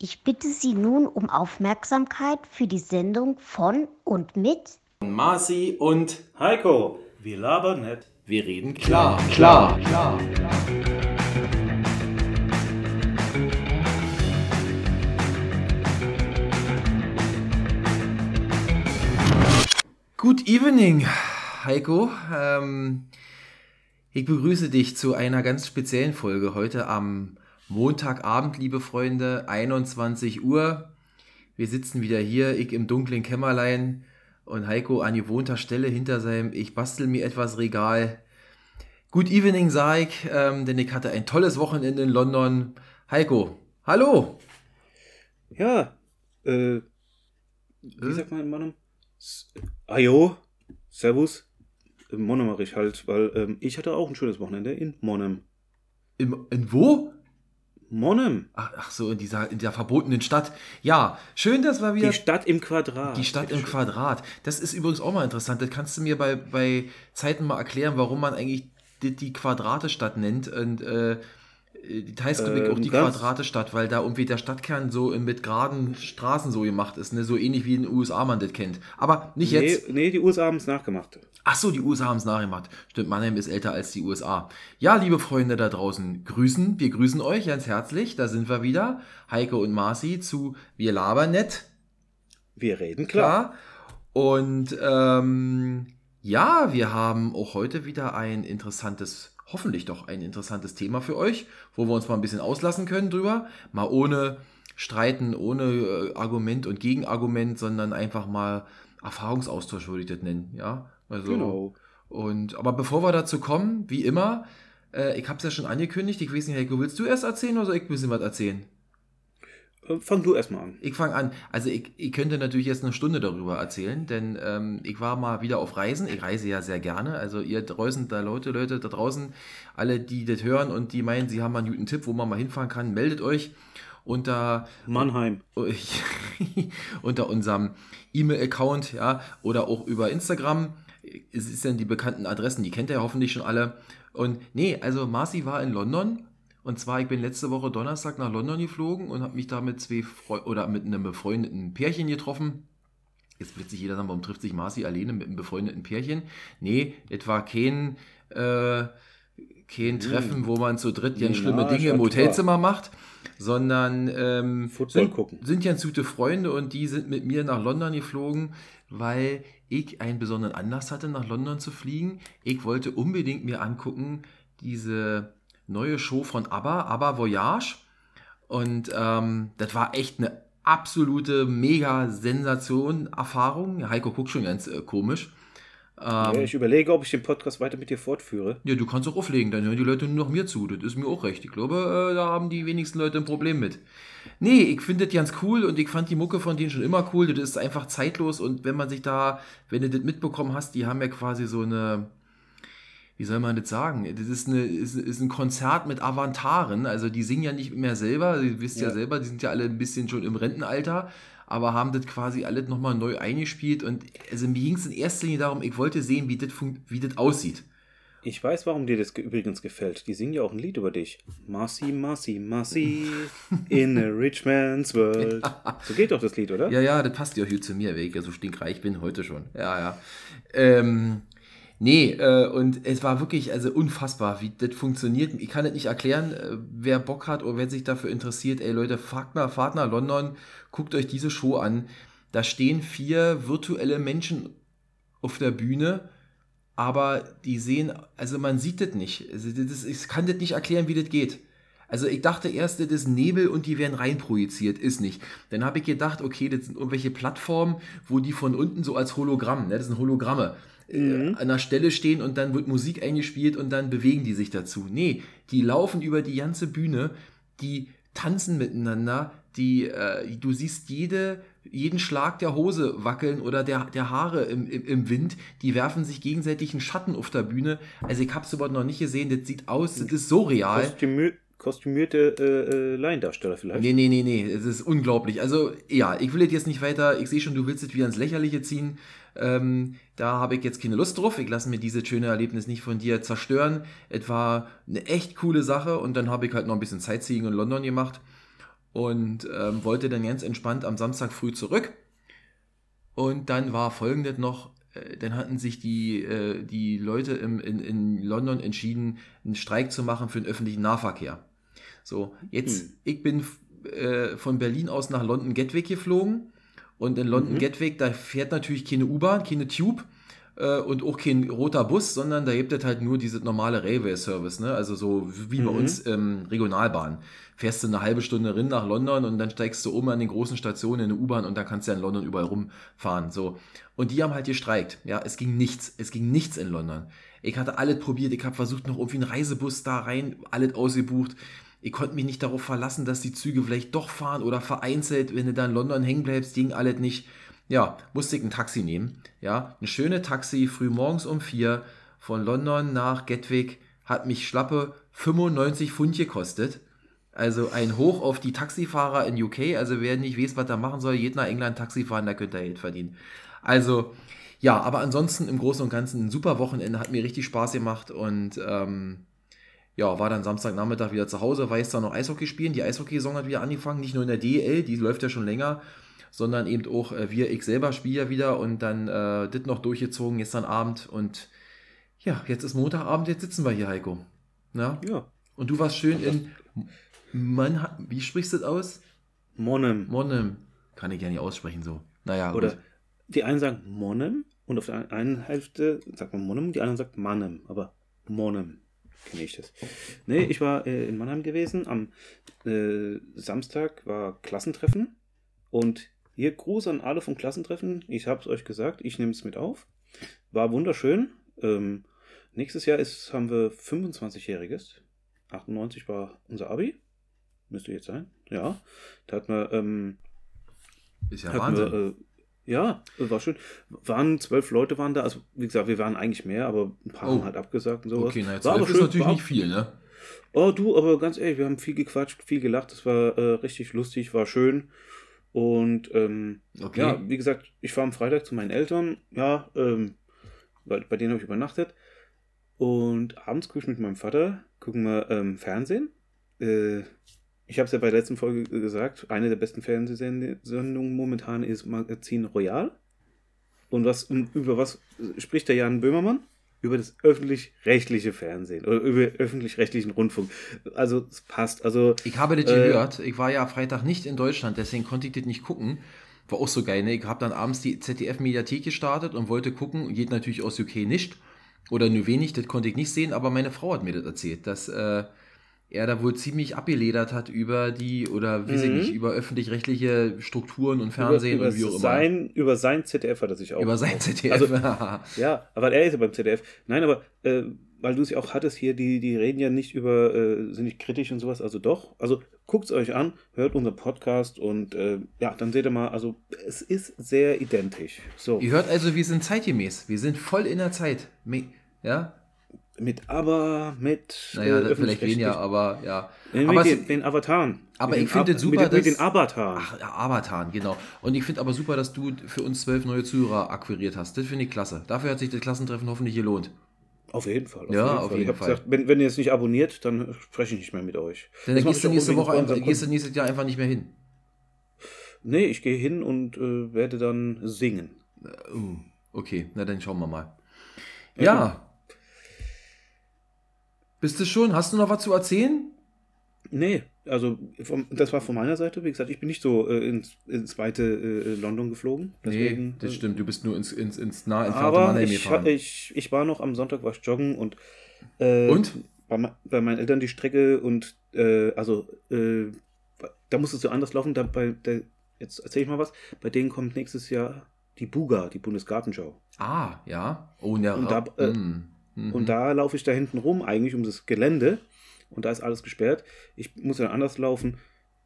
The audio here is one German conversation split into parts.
Ich bitte Sie nun um Aufmerksamkeit für die Sendung von und mit Marci und Heiko, wir labern nicht. wir reden klar, klar, klar. Good evening, Heiko. Ähm, ich begrüße dich zu einer ganz speziellen Folge heute am Montagabend, liebe Freunde, 21 Uhr. Wir sitzen wieder hier, ich im dunklen Kämmerlein und Heiko an gewohnter Stelle hinter seinem Ich bastel mir etwas Regal. Good evening, sag ich, ähm, denn ich hatte ein tolles Wochenende in London. Heiko, hallo! Ja, äh, wie sagt man in Monem? S- Ajo, Servus. Äh, Monem mache ich halt, weil ähm, ich hatte auch ein schönes Wochenende in Monem. Im, in wo? Monem, Ach, ach so, in dieser, in der verbotenen Stadt. Ja, schön, dass wir wieder... die Stadt im Quadrat. Die Stadt im. Quadrat. Das ist übrigens auch mal interessant. Das kannst du mir bei, bei Zeiten mal erklären, warum man eigentlich die, die Quadrate-Stadt nennt. Und äh, die heißt ähm, auch die Quadrate-Stadt, weil da irgendwie der Stadtkern so mit geraden Straßen so gemacht ist. Ne? So ähnlich wie in den USA man das kennt. Aber nicht jetzt. Nee, nee, die USA haben es nachgemacht. Ach so, die USA haben es nachgemacht. Stimmt, Mannheim ist älter als die USA. Ja, liebe Freunde da draußen, grüßen. Wir grüßen euch ganz herzlich. Da sind wir wieder. Heiko und Marci zu Wir labern nett. Wir reden klar. Klar. Und ähm, ja, wir haben auch heute wieder ein interessantes, hoffentlich doch ein interessantes Thema für euch, wo wir uns mal ein bisschen auslassen können drüber. Mal ohne Streiten, ohne äh, Argument und Gegenargument, sondern einfach mal Erfahrungsaustausch würde ich das nennen. Ja, also. Genau. Und aber bevor wir dazu kommen, wie immer, äh, ich habe es ja schon angekündigt. Ich weiß nicht, Heiko, willst du erst erzählen oder soll ich ein bisschen was erzählen? Äh, fang du erstmal an. Ich fange an. Also ich, ich könnte natürlich jetzt eine Stunde darüber erzählen, denn ähm, ich war mal wieder auf Reisen. Ich reise ja sehr gerne. Also ihr draußen, da Leute, Leute da draußen, alle, die das hören und die meinen, sie haben mal einen guten Tipp, wo man mal hinfahren kann, meldet euch unter Mannheim. unter unserem E-Mail-Account, ja, oder auch über Instagram. Es ist dann die bekannten Adressen, die kennt ihr ja hoffentlich schon alle. Und nee, also Marci war in London. Und zwar, ich bin letzte Woche Donnerstag nach London geflogen und habe mich da mit zwei Freu oder mit einem befreundeten Pärchen getroffen. Jetzt wird sich jeder sagen, warum trifft sich Marci alleine mit einem befreundeten Pärchen? Nee, es war kein, äh, kein Treffen, wo man zu dritt ganz schlimme Menage Dinge im. Hotelzimmer macht, sondern ähm, sind, sind ganz gute Freunde und die sind mit mir nach London geflogen, weil ich einen besonderen Anlass hatte, nach London zu fliegen. Ich wollte unbedingt mir angucken, diese neue Show von ABBA, ABBA Voyage. Und ähm, das war echt eine absolute mega-Sensation, Erfahrung. Heiko guckt schon ganz äh, komisch. ja, ich überlege, ob ich den Podcast weiter mit dir fortführe. Ja, du kannst auch auflegen, dann hören die Leute nur noch mir zu. Das ist mir auch recht. Ich glaube, äh, da haben die wenigsten Leute ein Problem mit. Nee, ich finde das ganz cool und ich fand die Mucke von denen schon immer cool. Das ist einfach zeitlos und wenn man sich da, wenn du das mitbekommen hast, die haben ja quasi so eine, wie soll man das sagen? Das ist, eine, ist, ist ein Konzert mit Avantaren. Also die singen ja nicht mehr selber, ihr wisst ja. Ja. selber, die sind ja alle ein bisschen schon im Rentenalter, aber haben das quasi alles nochmal neu eingespielt. Und also mir ging es in erster Linie darum, ich wollte sehen, wie das, wie das aussieht. Ich weiß, warum dir das ge- übrigens gefällt. Die singen ja auch ein Lied über dich. Marcy, Marcy, Marcy, in a rich man's world. So geht doch das Lied, oder? Ja, ja, das passt ja auch hier zu mir, weil ich ja so stinkreich bin heute schon. Ja, ja. Ähm, nee, äh, und es war wirklich also unfassbar, wie das funktioniert. Ich kann das nicht erklären, äh, wer Bock hat oder wer sich dafür interessiert. Ey Leute, fahrt nach, fahrt nach London, guckt euch diese Show an. Da stehen vier virtuelle Menschen auf der Bühne, aber die sehen, also man sieht das nicht. Also das ich kann das nicht erklären, wie das geht. Also ich dachte erst, das ist Nebel und die werden reinprojiziert, ist nicht. Dann habe ich gedacht, okay, das sind irgendwelche Plattformen, wo die von unten so als Hologramm, ne, das sind Hologramme, äh, an einer Stelle stehen und dann wird Musik eingespielt und dann bewegen die sich dazu. Nee, die laufen über die ganze Bühne, die tanzen miteinander, die, äh, du siehst jede, jeden Schlag der Hose wackeln oder der, der Haare im, im, im Wind, die werfen sich gegenseitig einen Schatten auf der Bühne. Also ich habe es überhaupt noch nicht gesehen, das sieht aus, das ist so real. Kostümü kostümierte äh, äh, Laiendarsteller vielleicht. Nee, nee, nee, nee, es ist unglaublich. Also, ja, ich will jetzt nicht weiter, ich sehe schon, du willst es wieder ins Lächerliche ziehen. Ähm, da habe ich jetzt keine Lust drauf. Ich lasse mir dieses schöne Erlebnis nicht von dir zerstören. Es war eine echt coole Sache und dann habe ich halt noch ein bisschen Sightseeing in London gemacht. und ähm, wollte dann ganz entspannt am Samstag früh zurück. Und dann war folgendes noch, äh, dann hatten sich die, äh, die Leute im, in, in London entschieden, einen Streik zu machen für den öffentlichen Nahverkehr. So, jetzt, Hm. ich bin äh, von Berlin aus nach London Gatwick geflogen und in London Mhm. Gatwick, da fährt natürlich keine U-Bahn, keine Tube äh, und auch kein roter Bus, sondern da gibt es halt nur diese normale Railway-Service, ne? also so wie bei Mhm. uns ähm, Regionalbahn. Fährst du eine halbe Stunde rein nach London und dann steigst du um an den großen Stationen in eine U-Bahn und dann kannst du ja in London überall rumfahren. So. Und die haben halt gestreikt. Ja, es ging nichts. Es ging nichts in London. Ich hatte alles probiert. Ich habe versucht, noch irgendwie einen Reisebus da rein, alles ausgebucht. Ich konnte mich nicht darauf verlassen, dass die Züge vielleicht doch fahren oder vereinzelt, wenn du da in London hängen bleibst, ging alles nicht. Ja, musste ich ein Taxi nehmen. Ja, ein schönes Taxi, früh morgens um vier von London nach Gatwick, hat mich schlappe 95 Pfund gekostet. Also ein Hoch auf die Taxifahrer in UK. Also wer nicht weiß, was er machen soll, geht nach England Taxi fahren, da könnt ihr Geld verdienen. Also ja, aber ansonsten im Großen und Ganzen ein super Wochenende, hat mir richtig Spaß gemacht und ähm, ja, war dann Samstagnachmittag wieder zu Hause, war jetzt da noch Eishockey spielen. Die Eishockey-Saison hat wieder angefangen, nicht nur in der DL, die läuft ja schon länger, sondern eben auch äh, wir, ich selber spiele ja wieder und dann äh, das noch durchgezogen gestern Abend und ja, jetzt ist Montagabend, jetzt sitzen wir hier, Heiko. Na? Ja. Und du warst schön in Mann, wie sprichst du das aus? Monem. Monnem. Kann ich ja nicht aussprechen so. Naja, Oder gut. die einen sagen Monem und auf der einen Hälfte sagt man Monem, die anderen sagt Mannem, aber Monem kenne ich das. Nee, ich war äh, in Mannheim gewesen. Am äh, Samstag war Klassentreffen und hier Gruß an alle vom Klassentreffen. Ich habe es euch gesagt, ich nehme es mit auf. War wunderschön. Ähm, nächstes Jahr ist, haben wir 25-Jähriges. 98 war unser Abi. Müsste jetzt sein. Ja. Da hat man ähm, Ist ja hatten Wahnsinn. Wir, äh, ja, war schön. Waren zwölf Leute waren da. Also wie gesagt, wir waren eigentlich mehr, aber ein paar Oh. haben halt abgesagt und sowas. okay, na, jetzt war aber ist schön, natürlich war, nicht viel, ne? Oh, du, aber ganz ehrlich, wir haben viel gequatscht, viel gelacht. Das war äh, richtig lustig, war schön. Und ähm, Okay. ja, wie gesagt, ich war am Freitag zu meinen Eltern. Ja, ähm, weil bei denen habe ich übernachtet. Und abends gucke ich mit meinem Vater, gucken wir ähm, Fernsehen. Äh, ich habe es ja bei der letzten Folge gesagt, eine der besten Fernsehsendungen momentan ist Magazin Royal. Und was, über was spricht der Jan Böhmermann? Über das öffentlich-rechtliche Fernsehen oder über öffentlich-rechtlichen Rundfunk. Also es passt. Also Ich habe das Äh, gehört. Ich war ja Freitag nicht in Deutschland, deswegen konnte ich das nicht gucken. War auch so geil, ne? Ich habe dann abends die ZDF-Mediathek gestartet und wollte gucken. Geht natürlich aus UK nicht. Oder nur wenig, das konnte ich nicht sehen, aber meine Frau hat mir das erzählt, dass äh, er da wohl ziemlich abgeledert hat über die, oder ich Mhm. nicht, über öffentlich-rechtliche Strukturen und Fernsehen über, über, und wie auch immer. sein, über sein ZDF hat er sich auch. über sein ZDF. Also, Ja, aber er ist ja beim ZDF. Nein, aber äh, weil du es ja auch hattest hier, die, die reden ja nicht über, äh, sind nicht kritisch und sowas, also doch. Also guckt es euch an, hört unseren Podcast und äh, ja, dann seht ihr mal, also es ist sehr identisch. So, Ihr hört also, wir sind zeitgemäß. Wir sind voll in der Zeit. Ja? Mit aber, mit. Naja, äh, vielleicht weniger, aber ja. Nee, aber es- den, den Avataren. aber ich den finde Ab- super, mit, den- mit dass- den Avataren. Ach, ja, Avatar, genau. Und ich finde aber super, dass du für uns zwölf neue Zuhörer akquiriert hast. Das finde ich klasse. Dafür hat sich das Klassentreffen hoffentlich gelohnt. Auf jeden Fall. Ja, auf jeden ich hab Fall. Gesagt, wenn, wenn ihr es nicht abonniert, dann spreche ich nicht mehr mit euch. Dann mach gehst du nächste Woche einfach, gehst du nächstes Jahr einfach nicht mehr hin. Nee, ich gehe hin und äh, werde dann singen. Uh, okay, na dann schauen wir mal. Ja, Ja. Bist du schon? Hast du noch was zu erzählen? Nee, also vom, das war von meiner Seite. Wie gesagt, ich bin nicht so äh, ins, ins weite äh, London geflogen. Deswegen, nee, das äh, stimmt. Du bist nur ins, ins, ins nah entfernte Aber Mannheim ich, gefahren. ich, ich war noch am Sonntag war ich joggen und, äh, Und? Bei, bei meinen Eltern die Strecke und äh, also äh, da musstest du anders laufen. Da bei der, jetzt erzähle ich mal was. Bei denen kommt nächstes Jahr die Buga, die Bundesgartenschau. ah, ja. Oh, ja. Und da, äh, mm, mhm. Und da laufe ich da hinten rum, eigentlich um das Gelände. Und da ist alles gesperrt. Ich muss dann anders laufen.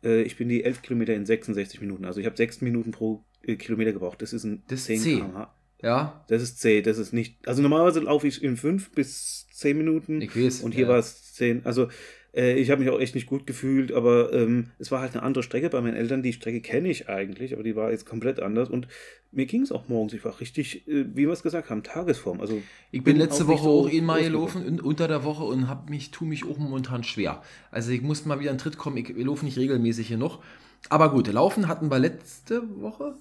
Äh, ich bin die 11 Kilometer in 66 Minuten. Also ich habe 6 Minuten pro äh, Kilometer gebraucht. Das ist ein Das ist 10 zäh. km/h. Ja, Das ist zäh, das ist nicht. Also normalerweise laufe ich in fünf bis zehn Minuten. ich weiß. Und hier ja. war es zehn. Also äh, ich habe mich auch echt nicht gut gefühlt, aber ähm, es war halt eine andere Strecke bei meinen Eltern. Die Strecke kenne ich eigentlich, aber die war jetzt komplett anders. Und mir ging es auch morgens. Ich war richtig, äh, wie wir es gesagt haben, Tagesform. Also Ich bin letzte auch nicht Woche so auch einmal ausgelaufen. gelaufen, in, unter der Woche, und hab mich, tu mich auch momentan schwer. Also ich muss mal wieder in Tritt kommen, ich, ich laufe nicht regelmäßig hier noch. Aber gut, Laufen hatten wir letzte Woche?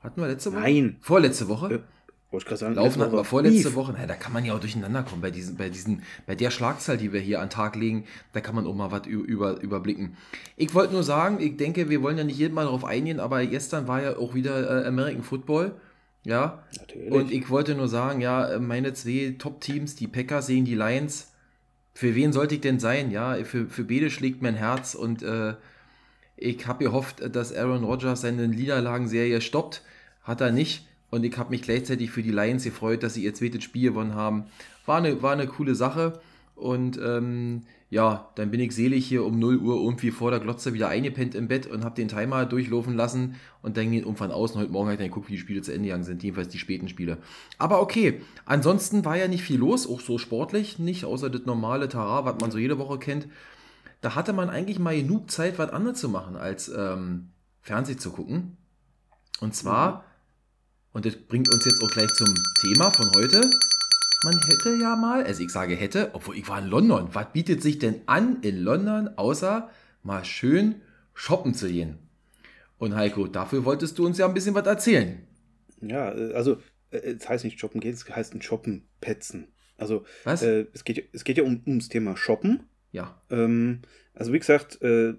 Hatten wir letzte Woche? Nein. Vorletzte Woche? Äh, Wollte ich gerade sagen, Laufen hatten wir vorletzte lief. Woche. Na, da kann man ja auch durcheinander kommen bei diesen, bei diesen, bei der Schlagzahl, die wir hier an Tag legen, da kann man auch mal was über, überblicken. Ich wollte nur sagen, ich denke, wir wollen ja nicht jedes Mal darauf eingehen, aber gestern war ja auch wieder äh, American Football. Ja, Natürlich. und ich wollte nur sagen, ja, meine zwei Top-Teams, die Packers sehen die Lions. Für wen sollte ich denn sein? Ja, für, für beide schlägt mein Herz und äh, ich habe gehofft, dass Aaron Rodgers seine Niederlagenserie stoppt. Hat er nicht. Und ich habe mich gleichzeitig für die Lions gefreut, dass sie ihr zweites Spiel gewonnen haben. War eine, war eine coole Sache. Und ähm, ja, dann bin ich selig hier um 0 Uhr irgendwie vor der Glotze wieder eingepennt im Bett und habe den Timer durchlaufen lassen und dann ging von außen heute Morgen halt dann geguckt, wie die Spiele zu Ende gegangen sind, jedenfalls die späten Spiele. Aber okay, ansonsten war ja nicht viel los, auch so sportlich nicht, außer das normale Tara, was man so jede Woche kennt. Da hatte man eigentlich mal genug Zeit, was anderes zu machen, als ähm, Fernsehen zu gucken. Und zwar, und das bringt uns jetzt auch gleich zum Thema von heute, man hätte ja mal, also ich sage hätte, obwohl ich war in London. Was bietet sich denn an in London, außer mal schön shoppen zu gehen? Und Heiko, dafür wolltest du uns ja ein bisschen was erzählen. Ja, äh, also äh, es heißt nicht shoppen gehen, es heißt ein Shoppen petzen. Also Was? äh, es, geht, es geht ja um, ums Thema Shoppen. ja. Ähm, also wie gesagt, äh,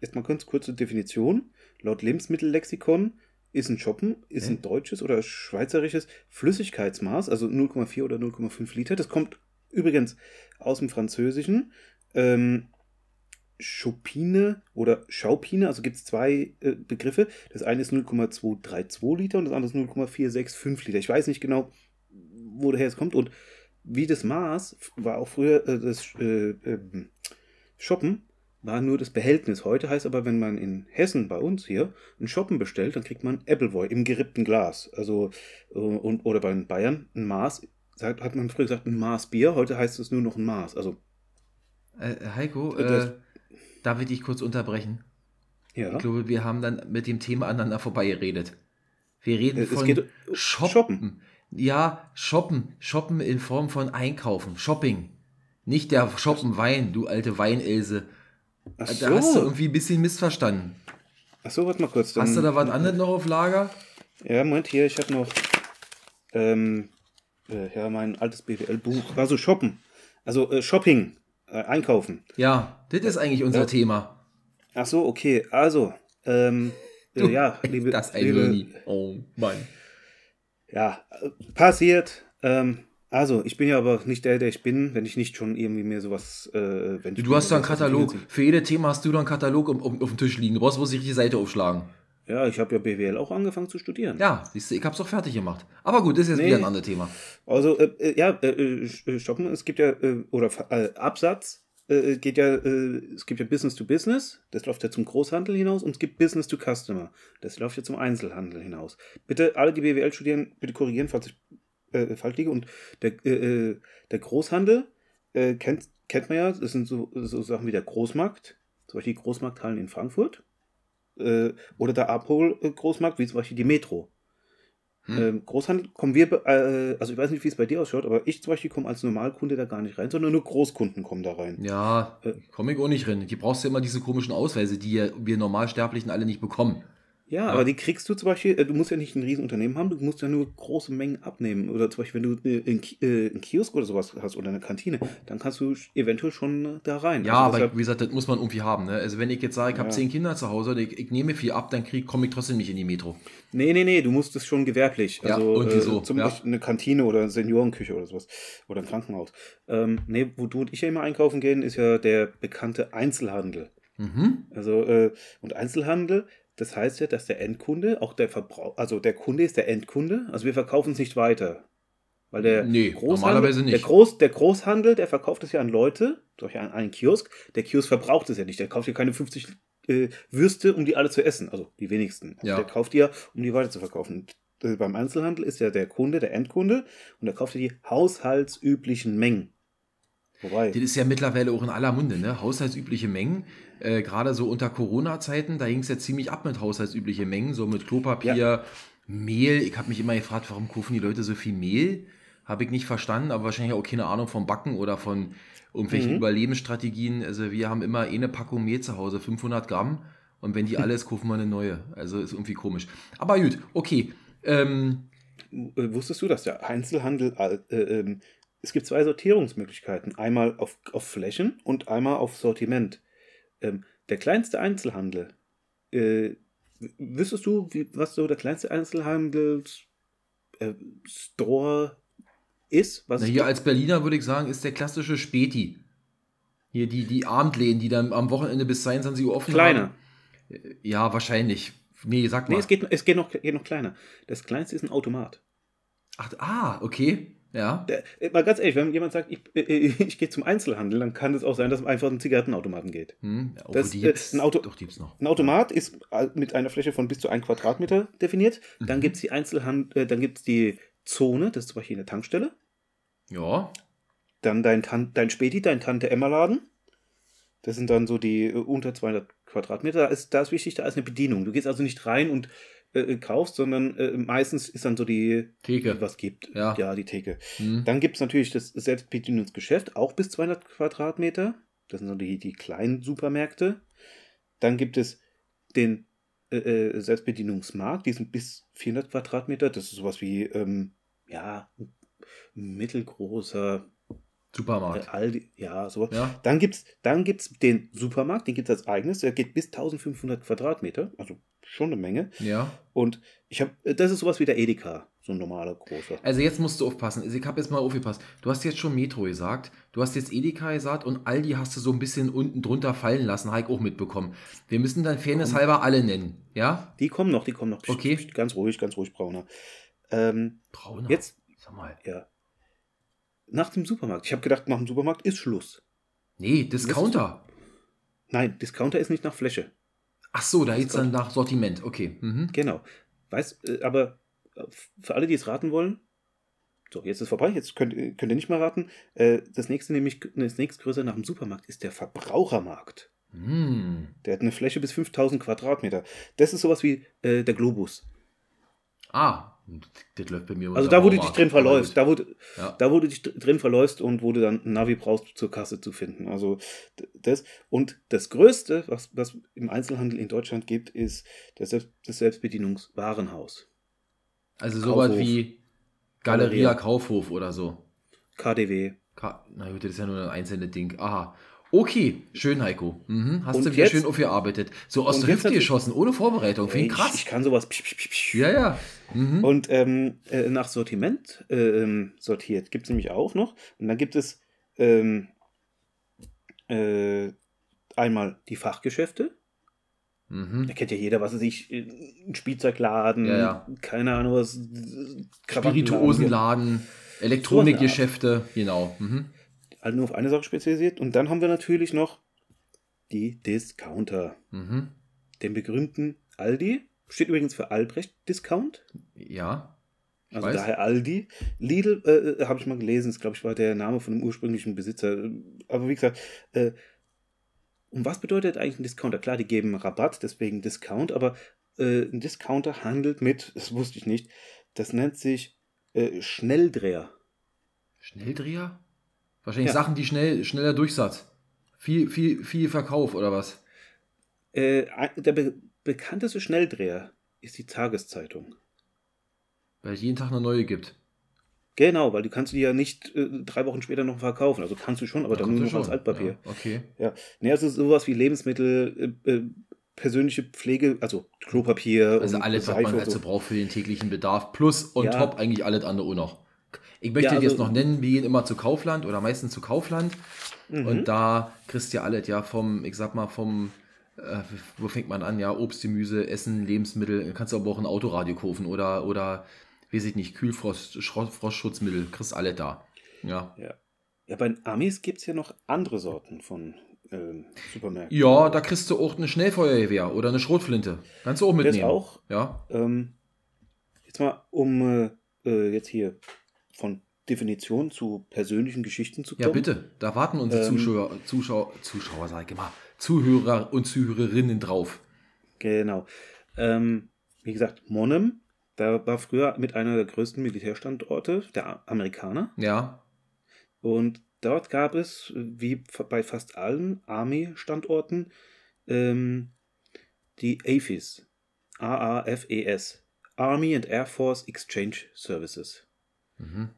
jetzt mal ganz kurze Definition. Laut Lebensmittellexikon ist ein Shoppen, ist ein deutsches oder schweizerisches Flüssigkeitsmaß, also 0,4 oder 0,5 Liter. Das kommt übrigens aus dem Französischen. Ähm, Chopine oder Schaupine, also gibt es zwei äh, Begriffe. Das eine ist 0,232 Liter und das andere ist 0,465 Liter. Ich weiß nicht genau, woher es kommt und wie das Maß war auch früher äh, das äh, ähm, Shoppen war nur das Behältnis. Heute heißt aber, wenn man in Hessen bei uns hier einen Shoppen bestellt, dann kriegt man Appleboy im gerippten Glas. Also, äh, und, oder bei den Bayern ein Maß, hat man früher gesagt, ein Maß Bier, heute heißt es nur noch ein Maß. Also, Äh, Heiko, Das- äh, darf ich dich kurz unterbrechen? ja. Ich glaube, wir haben dann mit dem Thema aneinander vorbeigeredet. Wir reden Äh, es von geht shoppen. Shoppen. Ja, shoppen. Shoppen in Form von Einkaufen. Shopping. Nicht der Shoppen Wein, du alte Weinelse. Ach Da hast du so, irgendwie ein bisschen missverstanden. Ach so warte mal kurz. Dann, Hast du da was anderes noch auf Lager? Ja, Moment, hier, ich habe noch ähm, äh, ja, mein altes BWL-Buch. Also Shoppen. Also äh, Shopping, äh, Einkaufen. Ja, das ist eigentlich unser. Thema. Ach so, okay. Also, ähm, Du, äh, ja, liebe, das liebe. Oh Mann. Ja, äh, passiert. Ähm, also, ich bin ja aber nicht der, der ich bin, wenn ich nicht schon irgendwie mir sowas. Äh, wenn Du hast da einen Katalog. Für jedes Thema hast du da einen Katalog auf, auf, auf dem Tisch liegen. Du brauchst bloß die richtige Seite aufschlagen. Ja, ich habe ja BWL auch angefangen zu studieren. Ja, siehst du, ich hab's doch fertig gemacht. Aber gut, das ist jetzt Nee. wieder ein anderes Thema. Also, äh, äh, ja, äh, äh, stoppen, es gibt ja, äh, oder äh, Absatz äh, geht ja, äh, es gibt ja Business to Business, das läuft ja zum Großhandel hinaus und es gibt Business to Customer, das läuft ja zum Einzelhandel hinaus. Bitte alle, die BWL studieren, bitte korrigieren, falls ich äh, falsch liege. Und der, äh, äh, der Großhandel äh, kennt, kennt man ja, das sind so, so Sachen wie der Großmarkt, zum Beispiel die Großmarkthallen in Frankfurt. Äh, oder der Abhol-Großmarkt, wie zum Beispiel die Metro. Hm. Ähm, Großhandel kommen wir, äh, also ich weiß nicht, wie es bei dir ausschaut, aber ich zum Beispiel komme als Normalkunde da gar nicht rein, sondern nur Großkunden kommen da rein. Ja, Äh. komme ich auch nicht rein. Die brauchst du immer diese komischen Ausweise, die wir Normalsterblichen alle nicht bekommen. Ja, Ja. aber die kriegst du zum Beispiel, äh, du musst ja nicht ein Riesenunternehmen haben, du musst ja nur große Mengen abnehmen. Oder zum Beispiel, wenn du äh, einen äh, einen Kiosk oder sowas hast oder eine Kantine, dann kannst du eventuell schon äh, da rein. Ja, Also aber deshalb- wie gesagt, das muss man irgendwie haben. Ne? Also wenn ich jetzt sage, ich habe Ja. zehn Kinder zu Hause und ich, ich nehme viel ab, dann komme ich trotzdem nicht in die Metro. Nee, nee, nee, du musst es schon gewerblich. Ja, Also irgendwie äh, so, zum ja. Beispiel eine Kantine oder eine Seniorenküche oder sowas. Oder ein Krankenhaus. Ähm, nee, wo du und ich ja immer einkaufen gehen, ist ja der bekannte Einzelhandel. Mhm. Also, äh, und Einzelhandel, das heißt ja, dass der Endkunde, auch der Verbraucher, also der Kunde ist der Endkunde, also wir verkaufen es nicht weiter. Weil der Nee, Großhandel, normalerweise nicht. Der, Groß, der Großhandel, der verkauft es ja an Leute, durch einen, einen Kiosk. Der Kiosk verbraucht es ja nicht. Der kauft ja keine 50 äh, Würste, um die alle zu essen. Also die wenigsten. Also Ja. Der kauft die ja, um die weiter zu verkaufen. Äh, beim Einzelhandel ist ja der Kunde, der Endkunde, und der kauft ja die haushaltsüblichen Mengen. Wobei. Das ist ja mittlerweile auch in aller Munde, ne? Haushaltsübliche Mengen. Äh, Gerade so unter Corona-Zeiten, da ging es ja ziemlich ab mit haushaltsübliche Mengen, so mit Klopapier, Ja. Mehl. Ich habe mich immer gefragt, warum kaufen die Leute so viel Mehl? Habe ich nicht verstanden, aber wahrscheinlich auch keine Ahnung vom Backen oder von irgendwelchen Mhm. Überlebensstrategien. Also wir haben immer eine Packung Mehl zu Hause, 500 Gramm. Und wenn die alles, kaufen wir eine neue. Also ist irgendwie komisch. Aber gut, okay. Ähm, Äh, Wusstest du, dass der Einzelhandel, äh, ähm, es gibt zwei Sortierungsmöglichkeiten. Einmal auf, auf Flächen und einmal auf Sortiment. Ähm, der kleinste Einzelhandel, äh, wüsstest du, wie, was so der kleinste Einzelhandels äh, Store ist? Was Na, hier als Berliner würde ich sagen, ist der klassische Späti. Hier die, die Abendläden, die dann am Wochenende bis 22 Uhr offen Kleiner. haben. Ja, wahrscheinlich. Nee, sag mal. Nee, es geht, es geht, noch, geht noch kleiner. Das kleinste ist ein Automat. Ach, ah, okay. Ja. Der, äh, mal ganz ehrlich, wenn jemand sagt, ich, äh, ich gehe zum Einzelhandel, dann kann es auch sein, dass es einfach einen Zigarettenautomaten geht. Hm, Das, die äh, gibt's, ein Auto- Doch, die gibt's noch. Ein Automat ist äh, mit einer Fläche von bis zu 1 Quadratmeter definiert. Dann Mhm. gibt es die Einzelhand, äh, dann gibt die Zone, das ist zum Beispiel eine Tankstelle. Ja. Dann dein, Tan dein Späti, dein Tante-Emma-Laden. Das sind dann so die äh, unter 200 Quadratmeter. Da ist, da ist wichtig, da ist eine Bedienung. Du gehst also nicht rein und äh, äh, kaufst, sondern äh, meistens ist dann so die, Theke. was gibt. Ja. die Theke. Hm. Dann gibt es natürlich das Selbstbedienungsgeschäft, auch bis 200 Quadratmeter. Das sind so die, die kleinen Supermärkte. Dann gibt es den äh, äh, Selbstbedienungsmarkt, die sind bis 400 Quadratmeter. Das ist sowas wie, ähm, ja, mittelgroßer Supermarkt. Aldi, ja, sowas. Ja. Dann gibt es dann gibt's den Supermarkt, den gibt es als eigenes. Der geht bis 1500 Quadratmeter, also schon eine Menge. Ja. Und ich habe, das ist sowas wie der Edeka, so ein normaler großer. Also jetzt musst du aufpassen. Also ich habe jetzt mal aufgepasst. Du hast jetzt schon Metro gesagt. Du hast jetzt Edeka gesagt und Aldi hast du so ein bisschen unten drunter fallen lassen. Habe ich auch mitbekommen. Wir müssen dann Fairness Komm. halber alle nennen. Ja? Die kommen noch, die kommen noch. Psst, Okay. psst, Ganz ruhig, ganz ruhig, Brauner. Ähm, Brauner. jetzt, Sag mal. ja. Nach dem Supermarkt. Ich habe gedacht, nach dem Supermarkt ist Schluss. Nee, Discounter. Nein, Discounter ist nicht nach Fläche. Ach so, da geht's dann nach Sortiment. Okay. Mhm. Genau. Weißt, äh, aber äh, für alle, die es raten wollen, so, jetzt ist vorbei, jetzt könnt, ihr- könnt ihr nicht mehr raten. Äh, das nächste, nämlich, das nächstgrößere nach dem Supermarkt ist der Verbrauchermarkt. Hm. Der hat eine Fläche bis 5000 Quadratmeter. Das ist sowas wie äh, der Globus. Ah, das läuft bei mir Also da, wo du dich drin verläufst, da wo, Ja. da wo du dich dr- drin verläufst und wo du dann ein Navi brauchst, zur Kasse zu finden. Also das. Und das Größte, was, was im Einzelhandel in Deutschland gibt, ist das, Selbst, das Selbstbedienungswarenhaus. Also sowas wie Galeria. Kaufhof oder so. KDW. Ka Na gut, das ist ja nur ein einzelnes Ding. Aha. Okay, schön, Heiko. Mhm. Hast Und du wieder jetzt- schön aufgearbeitet. So aus der Hüfte geschossen, ohne Vorbereitung. Finde Ey, Ich, krass. ich kann sowas. Psch, psch, psch. Ja, ja. Mhm. Und ähm, äh, nach Sortiment ähm, sortiert gibt es nämlich auch noch. Und dann gibt es ähm, äh, einmal die Fachgeschäfte. Mhm. Da kennt ja jeder, was weiß ich, ein Spielzeugladen, Ja, ja. keine Ahnung, was. Krawattenladen. Spirituosenladen, Elektronikgeschäfte, genau. Mhm. Halt nur auf eine Sache spezialisiert. Und dann haben wir natürlich noch die Discounter. Mhm. Den berühmten Aldi. Steht übrigens für Albrecht Discount. Ja. Also weiß. daher Aldi. Lidl äh, habe ich mal gelesen, das glaube ich war der Name von dem ursprünglichen Besitzer. Aber wie gesagt, äh, und was bedeutet eigentlich ein Discounter? Klar, die geben Rabatt, deswegen Discount, aber äh, ein Discounter handelt mit, das wusste ich nicht, das nennt sich äh, Schnelldreher. Schnelldreher? Wahrscheinlich Ja. Sachen, die schnell, schneller Durchsatz. Viel, viel, viel Verkauf oder was? Äh, der be bekannteste Schnelldreher ist die Tageszeitung. Weil es jeden Tag eine neue gibt. Genau, weil die kannst du dir ja nicht äh, drei Wochen später noch verkaufen. Also kannst du schon, aber Ja, dann nur noch du als. Altpapier. Ja, okay. Ja, nee, also sowas wie Lebensmittel, äh, äh, persönliche Pflege, also Klopapier Also und alles, was man und halt so so. braucht für den täglichen Bedarf. Plus on Ja. top eigentlich alles andere auch noch. Ich möchte Ja, jetzt also- noch nennen, wir gehen immer zu Kaufland oder meistens zu Kaufland. Mhm. Und da kriegst du ja alles, ja, vom, ich sag mal, vom, äh, wo fängt man an, ja, Obst, Gemüse, Essen, Lebensmittel, kannst du aber auch ein Autoradio kaufen oder, oder, weiß ich nicht, Kühlfrost, Schro- Frostschutzmittel, kriegst alles da. Ja. Ja, bei den Amis gibt es ja noch andere Sorten von ähm, Supermärkten. Ja, da kriegst du auch eine Schnellfeuerwehr oder eine Schrotflinte. Kannst du auch Das mitnehmen. auch. Ja. Ähm, jetzt mal, um äh, äh, jetzt hier von Definition zu persönlichen Geschichten zu kommen. Ja, bitte. Da warten unsere Ähm, Zuschauer, Zuschauer, Zuschauer, sag ich mal, Zuhörer und Zuhörerinnen drauf. Genau. Ähm, wie gesagt, Monem, da war früher mit einer der größten Militärstandorte der Amerikaner. Ja. Und dort gab es, wie bei fast allen Army-Standorten, ähm, die AFIS. A-A-F-E-S. Army and Air Force Exchange Services. Mhm.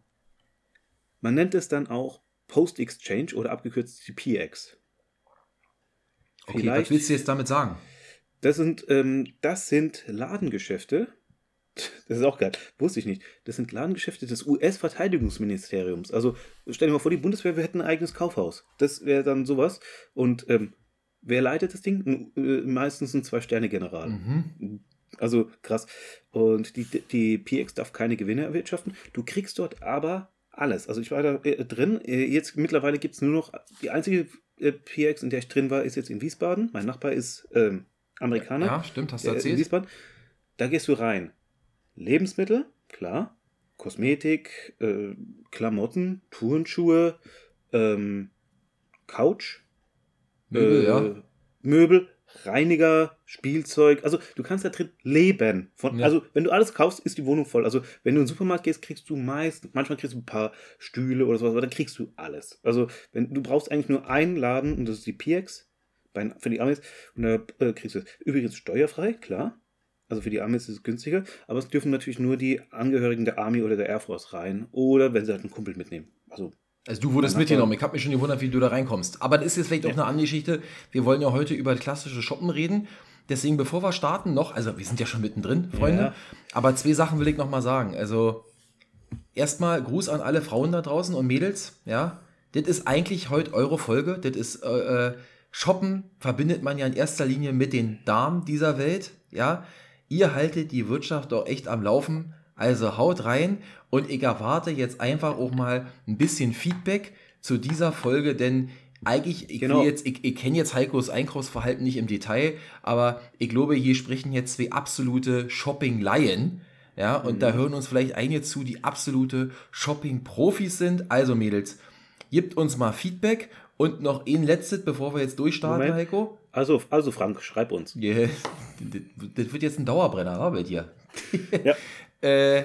Man nennt es dann auch Post-Exchange oder abgekürzt die PX. Okay, Vielleicht- was willst du jetzt damit sagen? Das sind, ähm, das sind Ladengeschäfte. Das ist auch geil. Wusste ich nicht. Das sind Ladengeschäfte des US-Verteidigungsministeriums. Also stell dir mal vor, die Bundeswehr, wir hätten ein eigenes Kaufhaus. Das wäre dann sowas. Und ähm, wer leitet das Ding? Äh, meistens ein Zwei-Sterne-General. Mhm. Also krass. Und die, die PX darf keine Gewinne erwirtschaften. Du kriegst dort aber alles. Also ich war da äh, drin. Äh, jetzt mittlerweile gibt es nur noch die einzige äh, PX, in der ich drin war, ist jetzt in Wiesbaden. Mein Nachbar ist ähm, Amerikaner. Ja, stimmt, hast du ist in erzählt. Wiesbaden. Da gehst du rein. Lebensmittel, klar. Kosmetik, äh, Klamotten, Turnschuhe, ähm, Couch, Möbel, äh, ja. Möbel, Reiniger, Spielzeug. Also du kannst da drin leben. Von, Ja. Also wenn du alles kaufst, ist die Wohnung voll. Also wenn du in den Supermarkt gehst, kriegst du meist, manchmal kriegst du ein paar Stühle oder sowas, aber dann kriegst du alles. Also wenn du brauchst eigentlich nur einen Laden und das ist die PX bei, für die Amis und da äh, kriegst du es. Übrigens steuerfrei, klar. Also für die Amis ist es günstiger, aber es dürfen natürlich nur die Angehörigen der Army oder der Air Force rein oder wenn sie halt einen Kumpel mitnehmen. Also Also du wurdest mitgenommen. Ich habe mich schon gewundert, wie du da reinkommst. Aber das ist jetzt vielleicht auch eine andere Geschichte. Wir wollen ja heute über klassische Shoppen reden. Deswegen, bevor wir starten, noch, also wir sind ja schon mittendrin, Freunde. Ja. Aber zwei Sachen will ich noch mal sagen. Also erstmal Gruß an alle Frauen da draußen und Mädels. Ja, das ist eigentlich heute eure Folge. Das ist äh, äh, Shoppen verbindet man ja in erster Linie mit den Damen dieser Welt. Ja, ihr haltet die Wirtschaft doch echt am Laufen. Also haut rein und ich erwarte jetzt einfach auch mal ein bisschen Feedback zu dieser Folge, denn eigentlich, ich, Genau. jetzt, ich, ich kenne jetzt Heikos Einkaufsverhalten nicht im Detail, aber ich glaube, hier sprechen jetzt zwei absolute Shopping-Laien. Ja, und da hören uns vielleicht einige zu, die absolute Shopping-Profis sind. Also Mädels, gebt uns mal Feedback und noch ein letztes, bevor wir jetzt durchstarten, Moment. Heiko. Also, also Frank, schreib uns. Yeah. Das, wird jetzt ein Dauerbrenner, wa, bei dir. Ja. Äh,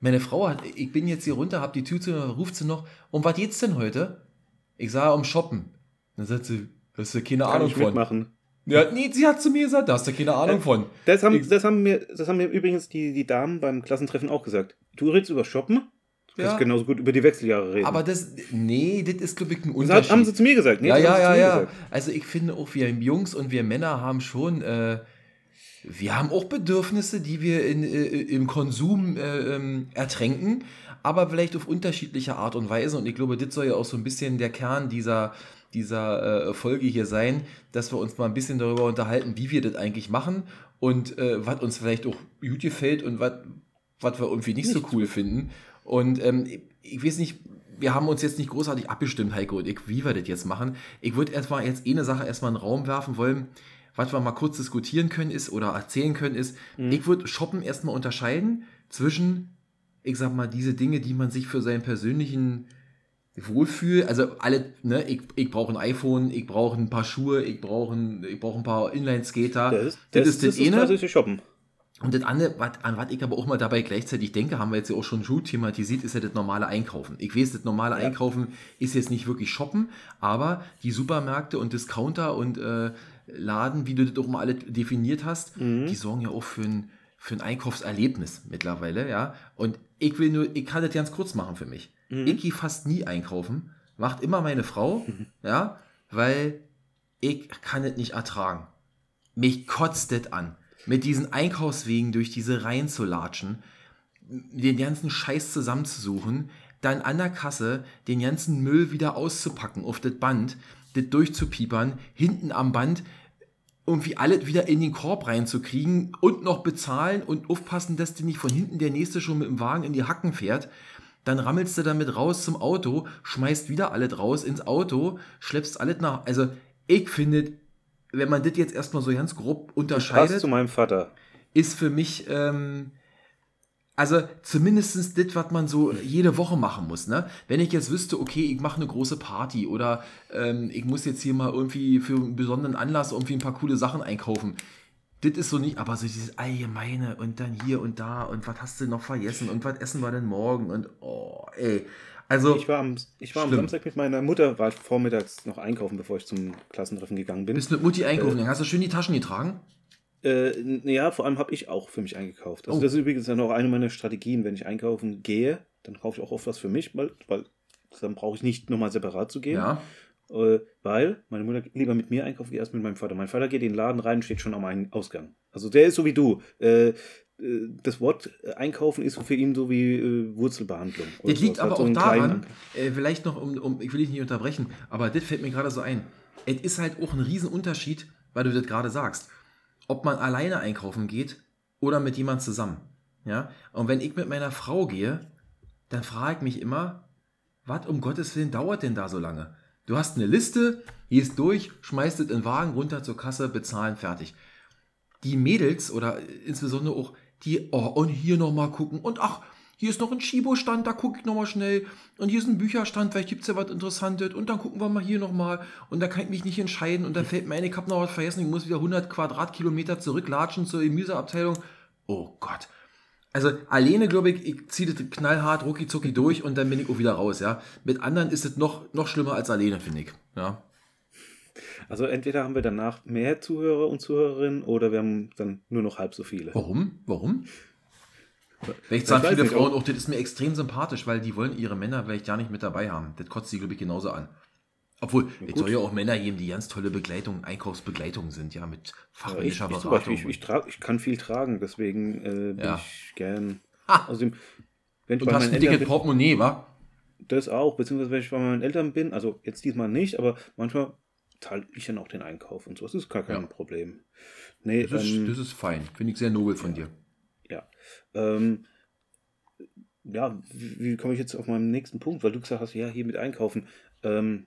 meine Frau hat, ich bin jetzt hier runter, hab die Tür zu, ruft sie noch, um was geht's denn heute? Ich sah um Shoppen. Dann sagt sie, hast du keine Kann Ahnung ich von. mitmachen. Ja, nee, sie hat zu mir gesagt, da hast du keine Ahnung von. Das haben, Ich- das haben, mir, das haben mir übrigens die, die Damen beim Klassentreffen auch gesagt. Du redest über Shoppen, du Ja. kannst genauso gut über die Wechseljahre reden. Aber das, nee, das ist, glaube ich, ein das Unterschied. hat, haben sie zu mir gesagt. Nee, ja, das ja, ja, ja. gesagt. Also ich finde auch, wir Jungs und wir Männer haben schon, äh, wir haben auch Bedürfnisse, die wir in, äh, im Konsum äh, ähm, ertränken, aber vielleicht auf unterschiedliche Art und Weise. Und ich glaube, das soll ja auch so ein bisschen der Kern dieser, dieser äh, Folge hier sein, dass wir uns mal ein bisschen darüber unterhalten, wie wir das eigentlich machen und äh, was uns vielleicht auch gut gefällt und was was wir irgendwie nicht, so cool finden. Und ähm, ich, ich weiß nicht, wir haben uns jetzt nicht großartig abgestimmt, Heiko und ich, wie wir das jetzt machen. Ich würde erstmal jetzt eine Sache erstmal in den Raum werfen wollen, was wir mal kurz diskutieren können ist oder erzählen können ist, ich würde Shoppen erstmal unterscheiden zwischen, ich sag mal, diese Dinge, die man sich für seinen persönlichen Wohlfühl, also alle, ne, ich, ich brauche ein iPhone, ich brauche ein paar Schuhe, ich brauche ein, ich brauche ein paar Inline-Skater. Das, ist- das, das, ist eine. klassische Shoppen. Und das andere, wat, an was ich aber auch mal dabei gleichzeitig denke, haben wir jetzt ja auch schon gut thematisiert, ist ja das normale Einkaufen. Ich weiß, das normale Ja. Einkaufen ist jetzt nicht wirklich shoppen, aber die Supermärkte und Discounter und äh, Laden, wie du das auch mal alle definiert hast, Mhm. die sorgen ja auch für ein, für ein Einkaufserlebnis mittlerweile, ja. Und ich will nur, ich kann das ganz kurz machen für mich. Mhm. Ich gehe fast nie einkaufen, macht immer meine Frau, ja, weil ich kann es nicht ertragen. Mich kotzt das an, mit diesen Einkaufswegen durch diese Reihen zu latschen, den ganzen Scheiß zusammenzusuchen, dann an der Kasse den ganzen Müll wieder auszupacken auf das Band, das durchzupiepern, hinten am Band irgendwie alles wieder in den Korb reinzukriegen und noch bezahlen und aufpassen, dass dir nicht von hinten der nächste schon mit dem Wagen in die Hacken fährt. Dann rammelst du damit raus zum Auto, schmeißt wieder alles raus ins Auto, schleppst alles nach. Also ich finde, wenn man das jetzt erstmal so ganz grob Passt unterscheidet, zu meinem Vater. ist für mich, ähm, Also zumindest das, was man so jede Woche machen muss. Ne? Wenn ich jetzt wüsste, okay, ich mache eine große Party oder ähm, ich muss jetzt hier mal irgendwie für einen besonderen Anlass irgendwie ein paar coole Sachen einkaufen. Das ist so nicht, aber so dieses Allgemeine und dann hier und da und was hast du noch vergessen und was essen wir denn morgen und oh, ey. Also, ich war, am, ich war am Samstag mit meiner Mutter, war vormittags noch einkaufen, bevor ich zum Klassentreffen gegangen bin. Bist mit Mutti einkaufen, äh, hast du schön die Taschen getragen? Äh, ja, vor allem habe ich auch für mich eingekauft. Also oh. das ist übrigens dann auch eine meiner Strategien, wenn ich einkaufen gehe, dann kaufe ich auch oft was für mich, weil, weil dann brauche ich nicht nochmal separat zu gehen. Ja. Äh, weil meine Mutter lieber mit mir einkaufen geht als mit meinem Vater. Mein Vater geht in den Laden rein und steht schon am Ausgang. Also der ist so wie du. Äh, äh das Wort Einkaufen ist für ihn so wie äh, Wurzelbehandlung. Das liegt aber so auch daran, äh, vielleicht noch, um, um, ich will dich nicht unterbrechen, aber das fällt mir gerade so ein. Es ist halt auch ein Riesenunterschied, weil du das gerade sagst ob man alleine einkaufen geht oder mit jemand zusammen. Ja? Und wenn ich mit meiner Frau gehe, dann frage ich mich immer, was um Gottes Willen dauert denn da so lange? Du hast eine Liste, gehst durch, schmeißt es in den Wagen runter zur Kasse, bezahlen, fertig. Die Mädels oder insbesondere auch die, oh, und hier nochmal gucken und ach, hier ist noch ein Chibo-Stand, da gucke ich nochmal schnell. Und hier ist ein Bücherstand, vielleicht gibt es ja was Interessantes. Und dann gucken wir mal hier nochmal. Und da kann ich mich nicht entscheiden. Und dann fällt mir ein, ich habe noch was vergessen, ich muss wieder 100 Quadratkilometer zurücklatschen zur Gemüseabteilung. Oh Gott. Also alleine, glaube ich, ich ziehe das knallhart, rucki zucki durch und dann bin ich auch wieder raus, ja. Mit anderen ist es noch, noch schlimmer als alleine, finde ich. Ja. Also entweder haben wir danach mehr Zuhörer und Zuhörerinnen oder wir haben dann nur noch halb so viele. Warum? Warum? Vielleicht sagen viele Frauen auch, das ist mir extrem sympathisch, weil die wollen ihre Männer vielleicht gar nicht mit dabei haben. Das kotzt sie, glaube ich, genauso an. Obwohl, es soll ja auch Männer geben, die ganz tolle Begleitung, Einkaufsbegleitung sind, ja, mit fachmännischer ja, ich, Beratung. Ich, ich, trag, ich, kann viel tragen, deswegen äh, bin ja. ich gern. Ha. Außerdem, wenn ich Und bei hast ein dickes Portemonnaie, wa? Das auch, beziehungsweise wenn ich bei meinen Eltern bin, also jetzt diesmal nicht, aber manchmal teile ich dann auch den Einkauf und so. Das ist gar kein ja. Problem. Nee, das, ist, ähm, das ist fein. Finde ich sehr nobel von dir. Ja. Ähm, ja, wie, wie komme ich jetzt auf meinen nächsten Punkt? Weil du gesagt hast, ja, hier mit einkaufen. Ähm,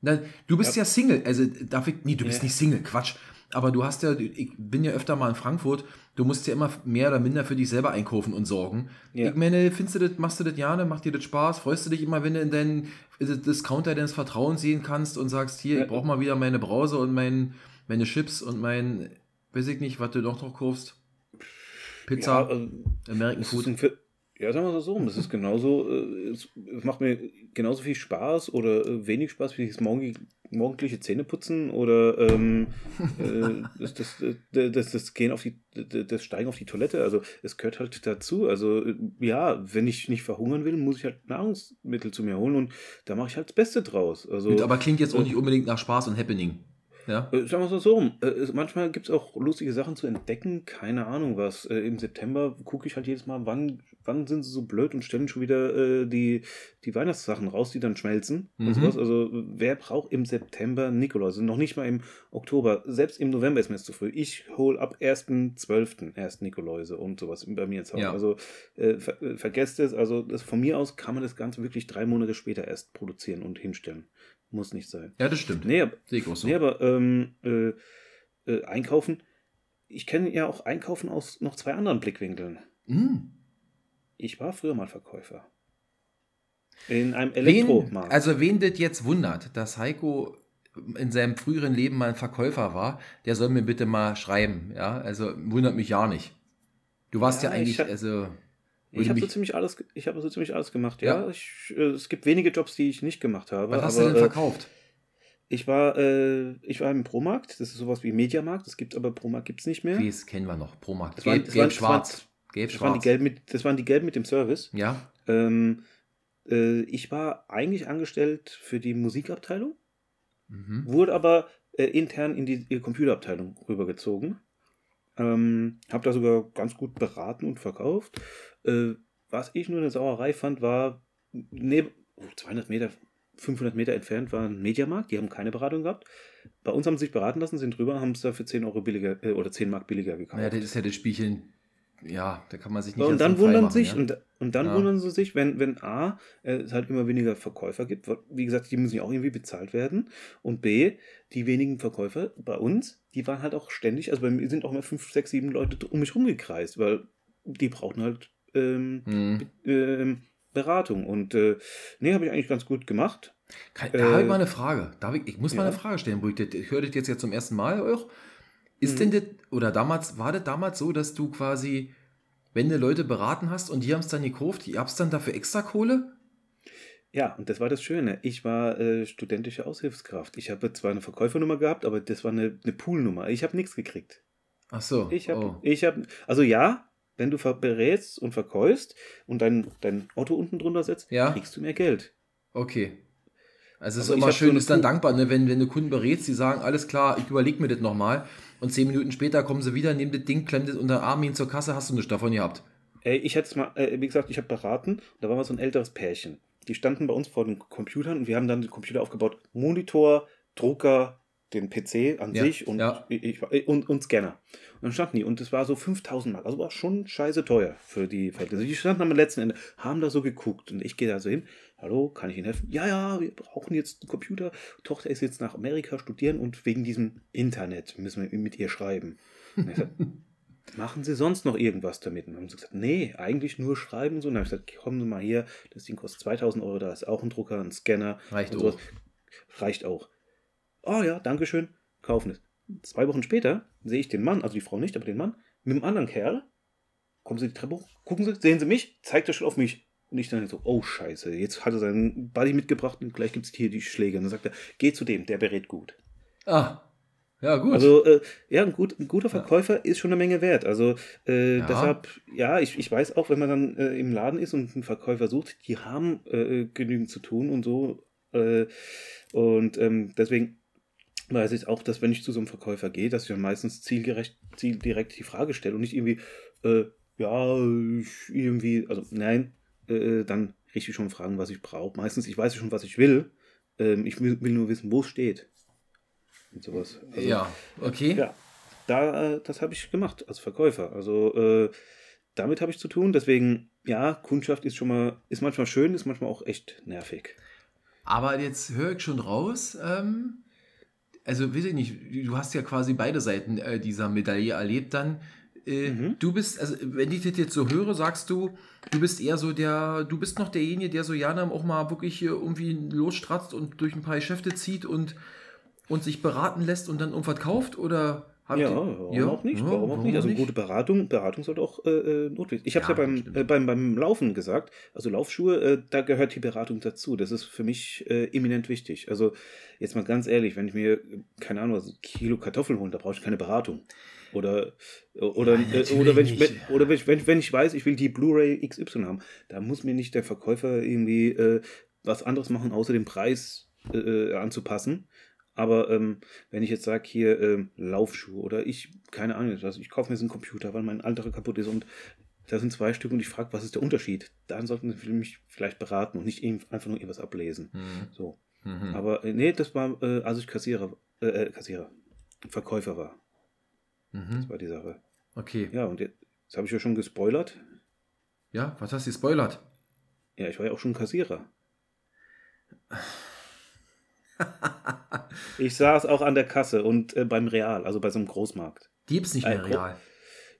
Na, du bist ja, ja, Single, also darf ich, nee, du bist ja. nicht Single, Quatsch. Aber du hast ja, ich bin ja öfter mal in Frankfurt, du musst ja immer mehr oder minder für dich selber einkaufen und sorgen. Ja. Ich meine, findest du das, machst du das gerne, macht dir das Spaß? Freust du dich immer, wenn du in deinen Discounter deines Vertrauens sehen kannst und sagst, hier, ich brauche mal wieder meine Brause und mein, meine Chips und mein, weiß ich nicht, was du noch noch kaufst? Pizza, ja, also, American Food. Ja, sagen wir es so, das ist genauso, äh, es, macht mir genauso viel Spaß oder äh, wenig Spaß wie das morgendliche Zähneputzen oder ähm, äh, das, das, das, das, das, Gehen auf die, das Steigen auf die Toilette. Also es gehört halt dazu. Also ja, wenn ich nicht verhungern will, muss ich halt Nahrungsmittel zu mir holen und da mache ich halt das Beste draus. Also, aber klingt jetzt auch nicht unbedingt nach Spaß und Happening. Ja. Äh, sagen wir es so rum. Äh, manchmal gibt es auch lustige Sachen zu entdecken. Keine Ahnung was. Äh, Im September gucke ich halt jedes Mal, wann, wann sind sie so blöd und stellen schon wieder äh, die, die Weihnachtssachen raus, die dann schmelzen. Mhm. Und sowas. Also wer braucht im September Nikolaus? Also noch nicht mal im Oktober. Selbst im November ist mir zu früh. Ich hole ab 1.12. erst Nikoläuse und sowas bei mir ins Haus. Ja. Also äh, ver äh, vergesst es. Also das, von mir aus kann man das Ganze wirklich drei Monate später erst produzieren und hinstellen. Muss nicht sein. Ja, das stimmt. Nee, Sehe ich auch so. Nee, aber ähm, äh, äh, einkaufen. Ich kenne ja auch Einkaufen aus noch zwei anderen Blickwinkeln. Mm. Ich war früher mal Verkäufer. In einem Elektromarkt. Wen, also, wen das jetzt wundert, dass Heiko in seinem früheren Leben mal ein Verkäufer war, der soll mir bitte mal schreiben. Ja, also wundert mich ja nicht. Du warst ja, ja eigentlich, also. Ich habe so ziemlich alles, ich habe so ziemlich alles gemacht, ja. ja. Ich, äh, es gibt wenige Jobs, die ich nicht gemacht habe. Was hast aber, du denn verkauft? Äh, ich war, äh, ich war im Promarkt, das ist sowas wie Mediamarkt, das gibt aber Promarkt gibt es nicht mehr. Es kennen wir noch, Promarkt. Gelb, gelb, gelb schwarz. Gelb, das, schwarz. Waren die gelb mit, das waren die gelb mit dem Service. Ja. Ähm, äh, ich war eigentlich angestellt für die Musikabteilung, mhm. wurde aber äh, intern in die, die Computerabteilung rübergezogen. Ähm, habe da sogar ganz gut beraten und verkauft. Äh, was ich nur eine Sauerei fand, war, neben, 200 Meter, 500 Meter entfernt war ein Mediamarkt, die haben keine Beratung gehabt. Bei uns haben sie sich beraten lassen, sind drüber, haben es da für 10 Euro billiger äh, oder 10 Mark billiger gekauft. Ja, das ist ja das Spielchen, ja, da kann man sich nicht Und dann wundern machen, sich, ja? und, und dann ja. wundern sie sich, wenn, wenn A, äh, es halt immer weniger Verkäufer gibt, wie gesagt, die müssen ja auch irgendwie bezahlt werden, und B, die wenigen Verkäufer bei uns, die waren halt auch ständig, also bei mir sind auch immer 5, 6, 7 Leute um mich rumgekreist, weil die brauchten halt ähm, Mhm. Ähm, Beratung. Und äh, nee, habe ich eigentlich ganz gut gemacht. Kann, da habe ich Äh, mal eine Frage. Darf ich, ich muss mal ja. eine Frage stellen, Brück. Ich höre das jetzt ja zum ersten Mal auch. Ist Mhm. denn das, oder damals, war das damals so, dass du quasi, wenn du Leute beraten hast und die haben es dann gekauft, ihr habt dann dafür extra Kohle? Ja, und das war das Schöne. Ich war äh, studentische Aushilfskraft. Ich habe zwar eine Verkäufernummer gehabt, aber das war eine, eine Poolnummer. Ich habe nichts gekriegt. Ach so. Ich habe, oh. ich habe, also ja, wenn du berätst und verkaufst und dein, dein Auto unten drunter setzt, Ja. kriegst du mehr Geld. Okay. Also es ist Also immer so schön, eine ist dann dankbar, ne, wenn, wenn du Kunden berätst, die sagen, alles klar, ich überlege mir das nochmal. Und zehn Minuten später kommen sie wieder, nehmen das Ding, klemmen das unter den Arm hin zur Kasse, hast du nichts davon gehabt. Ey, ich hätte es mal, äh, wie gesagt, ich habe beraten, da war mal so ein älteres Pärchen. Die standen bei uns vor den Computern und wir haben dann den Computer aufgebaut. Monitor, Drucker, den PC an Ja, sich und, ja. ich, und, und Scanner. Und dann standen die und das war so 5000 Mark. Also war schon scheiße teuer für die Verhältnisse. Die standen am letzten Ende, haben da so geguckt und ich gehe da so hin. Hallo, kann ich Ihnen helfen? Ja, ja, wir brauchen jetzt einen Computer. Tochter ist jetzt nach Amerika studieren und wegen diesem Internet müssen wir mit ihr schreiben. Ich sag, Machen Sie sonst noch irgendwas damit? Und dann haben sie gesagt, nee, eigentlich nur schreiben so. Und dann habe ich gesagt, kommen Sie mal hier, das Ding kostet 2000 Euro, da ist auch ein Drucker, ein Scanner. Reicht auch. Reicht auch. Oh ja, Dankeschön, kaufen es. Zwei Wochen später sehe ich den Mann, also die Frau nicht, aber den Mann, mit einem anderen Kerl. Kommen Sie die Treppe hoch, gucken Sie, sehen Sie mich, zeigt er schon auf mich. Und ich dann so, oh Scheiße, jetzt hat er seinen Buddy mitgebracht und gleich gibt es hier die Schläge. Und dann sagt er, geh zu dem, der berät gut. Ah, ja gut. Also, äh, ja, ein, gut, ein guter Verkäufer ist schon eine Menge wert. Also, äh, Ja. deshalb, ja, ich, ich weiß auch, wenn man dann äh, im Laden ist und einen Verkäufer sucht, die haben äh, genügend zu tun und so. Äh, und ähm, deswegen weiß ich auch, dass wenn ich zu so einem Verkäufer gehe, dass ich dann meistens zielgerecht, zieldirekt die Frage stelle und nicht irgendwie, äh, ja, irgendwie, also nein, äh, dann richtig schon fragen, was ich brauche. Meistens, ich weiß ja schon, was ich will. Ähm, ich will, will nur wissen, wo es steht. Und sowas. Also, ja, okay. ja, da, äh, das habe ich gemacht als Verkäufer. Also äh, damit habe ich zu tun. Deswegen, ja, Kundschaft ist schon mal, ist manchmal schön, ist manchmal auch echt nervig. Aber jetzt höre ich schon raus, ähm, also weiß ich nicht, du hast ja quasi beide Seiten äh, dieser Medaille erlebt dann. Äh, Mhm. Du bist, also wenn ich das jetzt so höre, sagst du, du bist eher so der, du bist noch derjenige, der so gerne auch mal wirklich hier irgendwie losstratzt und durch ein paar Geschäfte zieht und, und sich beraten lässt und dann irgendwas kauft? Oder habt Ja, warum auch nicht? warum auch nicht? Also gute Beratung, Beratung sollte auch äh, äh, notwendig. Ich habe es Ja, ja, beim, äh, beim, beim Laufen gesagt. Also Laufschuhe, äh, da gehört die Beratung dazu. Das ist für mich äh, eminent wichtig. Also jetzt mal ganz ehrlich, wenn ich mir, keine Ahnung, also ein Kilo Kartoffeln hole, da brauche ich keine Beratung. Oder, oder, Nein, äh, oder, wenn ich, nicht. wenn, oder wenn, ich, wenn, wenn ich weiß, ich will die Blu-ray XY haben, da muss mir nicht der Verkäufer irgendwie äh, was anderes machen, außer den Preis äh, äh, anzupassen. Aber ähm, wenn ich jetzt sage, hier ähm, Laufschuhe oder ich, keine Ahnung, also ich kaufe mir so einen Computer, weil mein anderer kaputt ist und da sind zwei Stück und ich frage, was ist der Unterschied? Dann sollten sie mich vielleicht beraten und nicht einfach nur irgendwas ablesen. Mhm. So. Mhm. Aber äh, nee, das war, äh, als ich Kassierer, äh, äh, Kassierer, Verkäufer war, Mhm. war die Sache. Okay. Ja, und jetzt, jetzt habe ich ja schon gespoilert. Ja, was hast du gespoilert? Ja, ich war ja auch schon Kassierer. Ich saß auch an der Kasse und äh, beim Real, also bei so einem Großmarkt. Die gibt's nicht mehr Äh, real.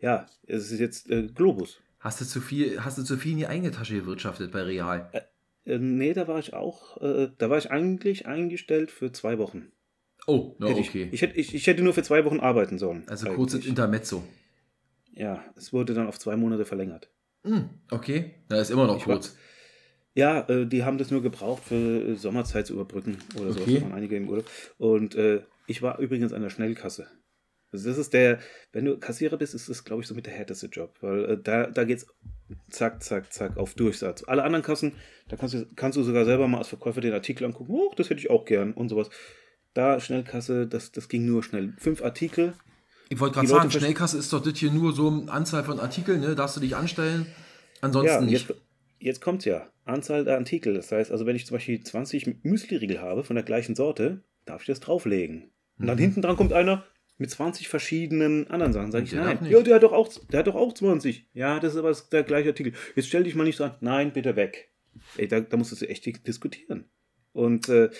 Ja, es ist jetzt äh, Globus. Hast du zu viel, hast du zu viel in die eigene Tasche gewirtschaftet bei Real? Äh, nee, da war ich auch, äh, da war ich eigentlich eingestellt für zwei Wochen. Oh, na, Hätte okay. ich, ich, hätte, ich, ich hätte nur für zwei Wochen arbeiten sollen. also eigentlich. kurzes Intermezzo. Ja, es wurde dann auf zwei Monate verlängert. Hm, okay. Na, ist immer noch Ich war- kurz. Ja, äh, die haben das nur gebraucht für äh, Sommerzeit zu überbrücken oder so. Okay. Da waren einige im Urlaub. Und äh, ich war übrigens an der Schnellkasse. Also das ist der, wenn du Kassierer bist, ist das, glaube ich, so mit der härteste Job. Weil äh, da, da geht's zack, zack, zack auf Durchsatz. Alle anderen Kassen, da kannst du, kannst du sogar selber mal als Verkäufer den Artikel angucken. Oh, das hätte ich auch gern und sowas. Da Schnellkasse, das, das ging nur schnell. Fünf Artikel. Ich wollte gerade sagen, Schnellkasse ist doch das hier nur so eine Anzahl von Artikeln, ne? Darfst du dich anstellen. Ansonsten Ja, nicht. jetzt, jetzt kommt's ja. Anzahl der Artikel. Das heißt, also wenn ich zum Beispiel 20 Müsli-Riegel habe von der gleichen Sorte, darf ich das drauflegen. Und dann Mhm. hinten dran kommt einer mit 20 verschiedenen anderen Sachen. Sag ich, der nein. Ja, der hat doch auch, der hat doch auch 20. Ja, das ist aber der gleiche Artikel. Jetzt stell dich mal nicht so an. Nein, bitte weg. Ey, da, da musst du echt diskutieren. Und, äh,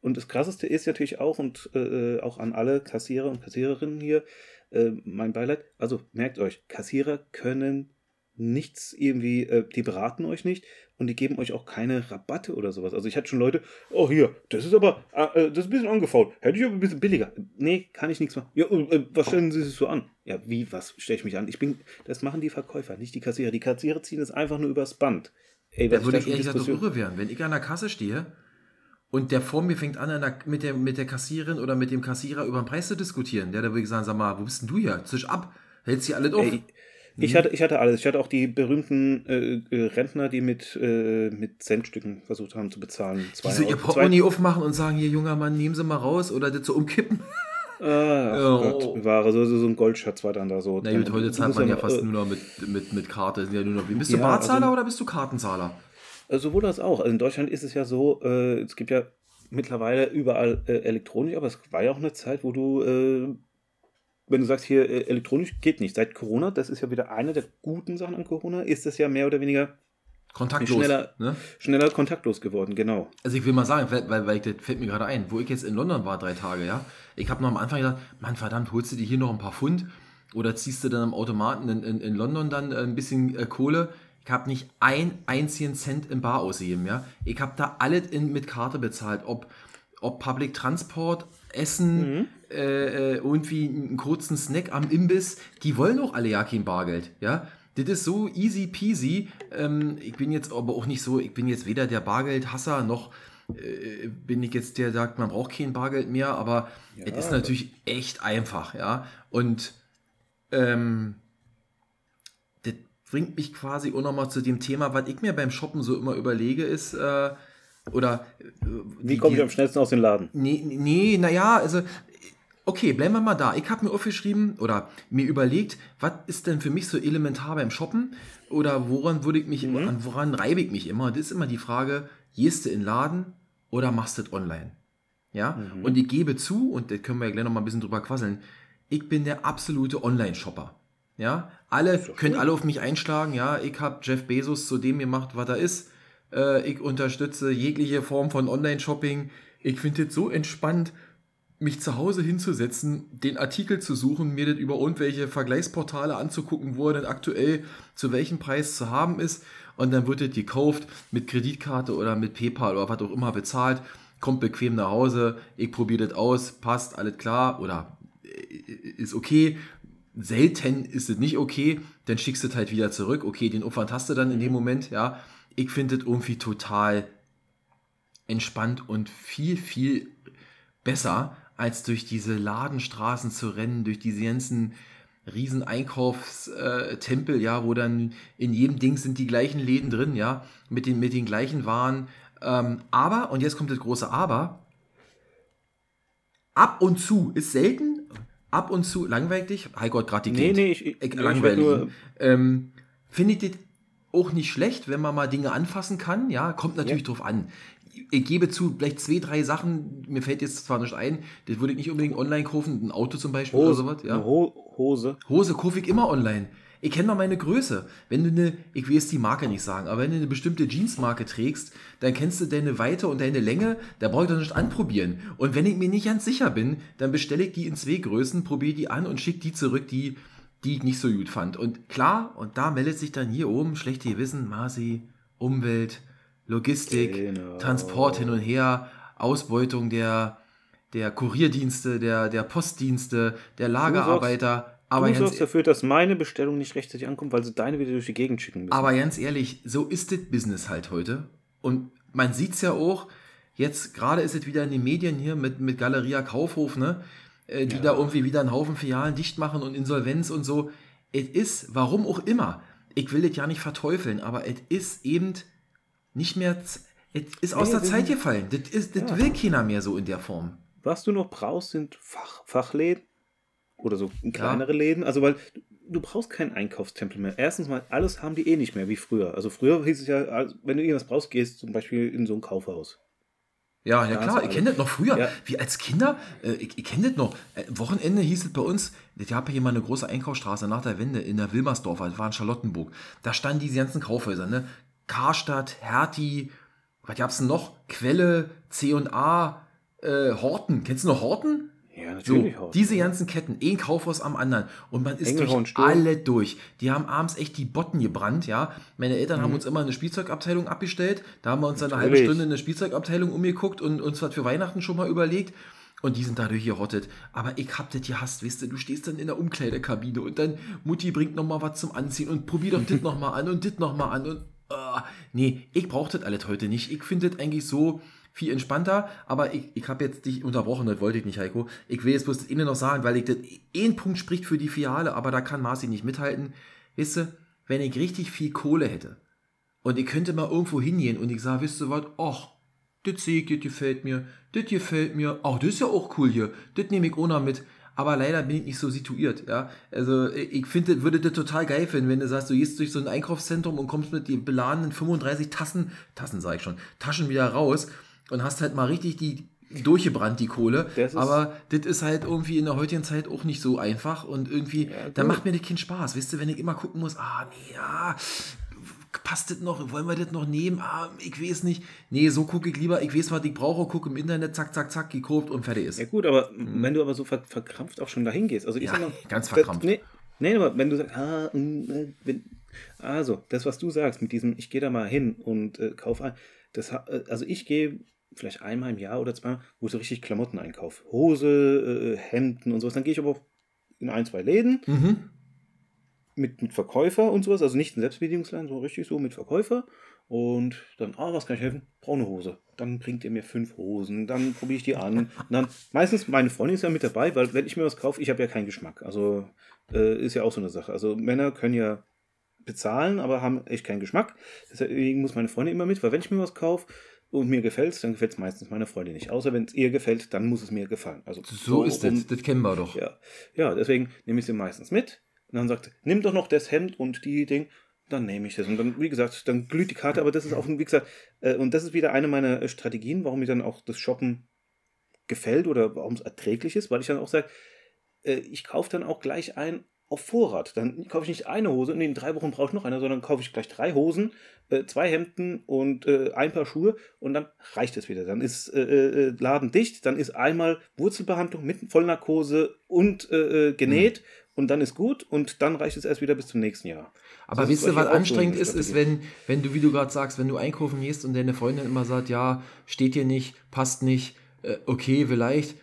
und das Krasseste ist natürlich auch, und äh, auch an alle Kassierer und Kassiererinnen hier, äh, mein Beileid, also merkt euch, Kassierer können nichts irgendwie, äh, die beraten euch nicht und die geben euch auch keine Rabatte oder sowas. Also ich hatte schon Leute, oh hier, das ist aber, äh, das ist ein bisschen angefault, hätte ich aber ein bisschen billiger. Nee, kann ich nichts machen. Ja, äh, was stellen Sie sich so an? Ja, wie, was stelle ich mich an? Ich bin, das machen die Verkäufer, nicht die Kassierer. Die Kassierer ziehen es einfach nur übers Band. Ey, da würde ich ehrlich gesagt irre werden. Wenn ich an der Kasse stehe und der vor mir fängt an, der, mit, der, mit der Kassiererin oder mit dem Kassierer über den Preis zu diskutieren, der da würde ich sagen, sag mal, wo bist denn du hier? Zisch ab, hältst hier alles auf. Ey, ich hatte, ich hatte alles. Ich hatte auch die berühmten äh, äh, Rentner, die mit, äh, mit Centstücken versucht haben zu bezahlen. Zwei die so ihr Portemonnaie aufmachen und sagen, hier, junger Mann, nehmen Sie mal raus oder das so umkippen. Ah, oh. Gott, Ware, so, so ein Goldschatz war dann da so. Na gut, heute zahlt man ja fast äh, nur noch mit, mit, mit Karte. Ja nur noch, bist du ja, Barzahler also, oder bist du Kartenzahler? Äh, sowohl das auch. Also in Deutschland ist es ja so, äh, es gibt ja mittlerweile überall äh, elektronisch, aber es war ja auch eine Zeit, wo du wenn du sagst, hier äh, elektronisch geht nicht. Seit Corona, das ist ja wieder eine der guten Sachen an Corona, ist das ja mehr oder weniger kontaktlos, schneller, ne? schneller kontaktlos geworden, genau. Also ich will mal sagen, weil, weil, weil das fällt mir gerade ein, wo ich jetzt in London war, drei Tage, ja, ich habe noch am Anfang gesagt, Mann, verdammt, holst du dir hier noch ein paar Pfund oder ziehst du dann am Automaten in, in, in London dann äh, ein bisschen äh, Kohle. Ich habe nicht einen einzigen Cent im Bar ausgegeben, ja. Ich habe da alles in, mit Karte bezahlt, ob, ob Public Transport, Essen, mhm. Äh, äh irgendwie einen kurzen Snack am Imbiss, die wollen auch alle ja kein Bargeld, ja. Das ist so easy peasy. Ähm, ich bin jetzt aber auch nicht so, ich bin jetzt weder der Bargeldhasser noch äh, bin ich jetzt der, der sagt, man braucht kein Bargeld mehr, aber ja, es ist natürlich echt einfach, ja. Und ähm, das bringt mich quasi auch nochmal zu dem Thema, was ich mir beim Shoppen so immer überlege, ist, äh, oder. Äh, Wie komme ich am schnellsten aus dem Laden? Nee, nee naja, also. Okay, bleiben wir mal da. Ich habe mir aufgeschrieben oder mir überlegt, was ist denn für mich so elementar beim Shoppen? Oder woran würde ich mich, mhm. woran reibe ich mich immer? Das ist immer die Frage, gehst du in den Laden oder machst du das online? Ja, mhm. und ich gebe zu, und da können wir ja gleich noch mal ein bisschen drüber quasseln, ich bin der absolute Online-Shopper. Ja, alle können alle auf mich einschlagen. Ja, ich habe Jeff Bezos zu dem gemacht, was er ist. Äh, ich unterstütze jegliche Form von Online-Shopping. Ich finde es so entspannt, mich zu Hause hinzusetzen, den Artikel zu suchen, mir das über irgendwelche Vergleichsportale anzugucken, wo er denn aktuell zu welchem Preis zu haben ist. Und dann wird es gekauft mit Kreditkarte oder mit PayPal oder was auch immer bezahlt, kommt bequem nach Hause, ich probiere das aus, passt, alles klar oder äh, ist okay. Selten ist es nicht okay, dann schickst du es halt wieder zurück. Okay, den Aufwand hast du dann in dem Moment, ja ich finde es irgendwie total entspannt und viel, viel besser, als durch diese Ladenstraßen zu rennen, durch diese ganzen riesen Einkaufstempel, ja, wo dann in jedem Ding sind die gleichen Läden drin, ja, mit den, mit den gleichen Waren. Ähm, aber, und jetzt kommt das große Aber, ab und zu, ist selten, ab und zu langweilig, Heiko hat gerade die Nee, nee, ich, ich, langweilig. Ich ähm, Finde ich das auch nicht schlecht, wenn man mal Dinge anfassen kann. Ja, kommt natürlich ja. drauf an. Ich gebe zu, vielleicht zwei, drei Sachen, mir fällt jetzt zwar nicht ein, das würde ich nicht unbedingt online kaufen, ein Auto zum Beispiel Hose, oder sowas. Ja. Ho Hose. Hose kaufe ich immer online. Ich kenne noch meine Größe. Wenn du eine, ich will jetzt die Marke nicht sagen, aber wenn du eine bestimmte Jeansmarke trägst, dann kennst du deine Weite und deine Länge, da brauche ich doch nicht anprobieren. Und wenn ich mir nicht ganz sicher bin, dann bestelle ich die in zwei Größen, probiere die an und schicke die zurück, die die ich nicht so gut fand. Und klar, und da meldet sich dann hier oben schlechte Gewissen, Masi, Umwelt, Logistik, genau. Transport hin und her, Ausbeutung der, der Kurierdienste, der, der Postdienste, der Lagerarbeiter. Aber du sorgst dafür, dass meine Bestellung nicht rechtzeitig ankommt, weil sie deine wieder durch die Gegend schicken müssen. Aber ganz ehrlich, so ist das Business halt heute. Und man sieht es ja auch, jetzt gerade ist es wieder in den Medien hier mit, mit Galeria Kaufhof, ne? äh, die ja. da irgendwie wieder einen Haufen Filialen dicht machen und Insolvenz und so. Es ist, warum auch immer, ich will das ja nicht verteufeln, aber es ist eben nicht mehr, es ist aus der Zeit gefallen. Das, ist, das ja. will keiner mehr so in der Form. Was du noch brauchst, sind Fach, Fachläden oder so kleinere ja. Läden. Also, weil du brauchst keinen Einkaufstempel mehr. Erstens mal, alles haben die eh nicht mehr wie früher. Also früher hieß es ja, wenn du irgendwas brauchst, gehst zum Beispiel in so ein Kaufhaus. Ja, ja klar, ich kenne das noch früher. Ja. Wie als Kinder, äh, ich, ich kenne das noch. Äh, Wochenende hieß es bei uns, ich habe hier mal eine große Einkaufsstraße nach der Wende in der Wilmersdorf, das war in Charlottenburg. Da standen diese ganzen Kaufhäuser, ne? Karstadt, Hertie, was gab's denn noch? Quelle, C&A, äh, Horten. Kennst du noch Horten? Ja, So, natürlich. Horst. diese ganzen Ketten, ein Kaufhaus am anderen und man ist Engelhorn, durch Sturm. alle durch. Die haben abends echt die Botten gebrannt, ja. Meine Eltern Mhm. haben uns immer eine Spielzeugabteilung abgestellt. Da haben wir uns dann eine halbe. Stunde in eine Spielzeugabteilung umgeguckt und uns was für Weihnachten schon mal überlegt. Und die sind dadurch gerottet. Aber ich hab das gehasst, weißt du, du stehst dann in der Umkleidekabine und dann Mutti bringt noch mal was zum Anziehen und probier doch das noch mal an und das noch mal an und ah, nee, ich brauch das alles heute nicht. Ich finde das eigentlich so viel entspannter, aber ich, ich habe jetzt dich unterbrochen, das wollte ich nicht, Heiko. Ich will jetzt bloß das Ihnen noch sagen, weil ich das, ein Punkt spricht für die Filiale, aber da kann Marci nicht mithalten. Weißt du, wenn ich richtig viel Kohle hätte und ich könnte mal irgendwo hingehen und ich sage, wisst ihr was, ach, das sehe ich, das gefällt mir, das gefällt mir, ach, das ist ja auch cool hier, das nehme ich ohne mit. Aber leider bin ich nicht so situiert, ja. Also ich finde, würde das total geil finden, wenn du sagst, du gehst durch so ein Einkaufszentrum und kommst mit den beladenen 35 Tassen, Tassen sage ich schon, Taschen wieder raus und hast halt mal richtig die durchgebrannt, die Kohle. Das Aber das ist halt irgendwie in der heutigen Zeit auch nicht so einfach und irgendwie, Ja, da macht mir das keinen Spaß, weißt du, wenn ich immer gucken muss, ah, nee, ja, passt das noch, wollen wir das noch nehmen? Ah, ich weiß nicht. Nee, so gucke ich lieber, ich weiß, was ich brauche, gucke im Internet, zack, zack, zack, gekauft und fertig ist. Ja gut, aber wenn du aber so ver verkrampft auch schon dahin gehst, also ich Ja, sag mal, ganz das- verkrampft. Nee, nee, aber wenn du sagst, ah, mm, äh, wenn, also das, was du sagst mit diesem, ich gehe da mal hin und äh, kaufe ein, das, ha- äh, also ich gehe vielleicht einmal im Jahr oder zweimal, wo ich so richtig Klamotten einkaufe, Hose, äh, Hemden und sowas, dann gehe ich aber auch in ein, zwei Läden Mhm. Mit, mit Verkäufer und sowas, also nicht ein Selbstbedienungsladen, so richtig so mit Verkäufer. Und dann, ah, was kann ich helfen? Braune Hose. Dann bringt ihr mir fünf Hosen, dann probiere ich die an. Und dann, meistens, meine Freundin ist ja mit dabei, weil wenn ich mir was kaufe, ich habe ja keinen Geschmack. Also äh, ist ja auch so eine Sache. Also Männer können ja bezahlen, aber haben echt keinen Geschmack. Deswegen muss meine Freundin immer mit, weil wenn ich mir was kaufe und mir gefällt dann gefällt es meistens meiner Freundin nicht. Außer wenn es ihr gefällt, dann muss es mir gefallen. Also So ist rum- das, das kennen wir doch. ja, ja deswegen nehme ich sie meistens mit. Und dann sagt, nimm doch noch das Hemd und die Ding. Dann nehme ich das. Und dann, wie gesagt, dann glüht die Karte. Aber das ist auch, wie gesagt, äh, und das ist wieder eine meiner äh, Strategien, warum mir dann auch das Shoppen gefällt oder warum es erträglich ist, weil ich dann auch sage, äh, ich kaufe dann auch gleich ein auf Vorrat. Dann kaufe ich nicht eine Hose und in drei Wochen brauche ich noch eine, sondern kaufe ich gleich drei Hosen, äh, zwei Hemden und äh, ein paar Schuhe und dann reicht es wieder. Dann ist äh, äh, Laden dicht, dann ist einmal Wurzelbehandlung mit Vollnarkose und äh, äh, genäht und dann ist gut und dann reicht es erst wieder bis zum nächsten Jahr. Aber Das wisst ist ihr, was so anstrengend ist, ist, wenn, wenn du, wie du gerade sagst, wenn du einkaufen gehst und deine Freundin immer sagt, ja, steht dir nicht, passt nicht, äh, okay, vielleicht.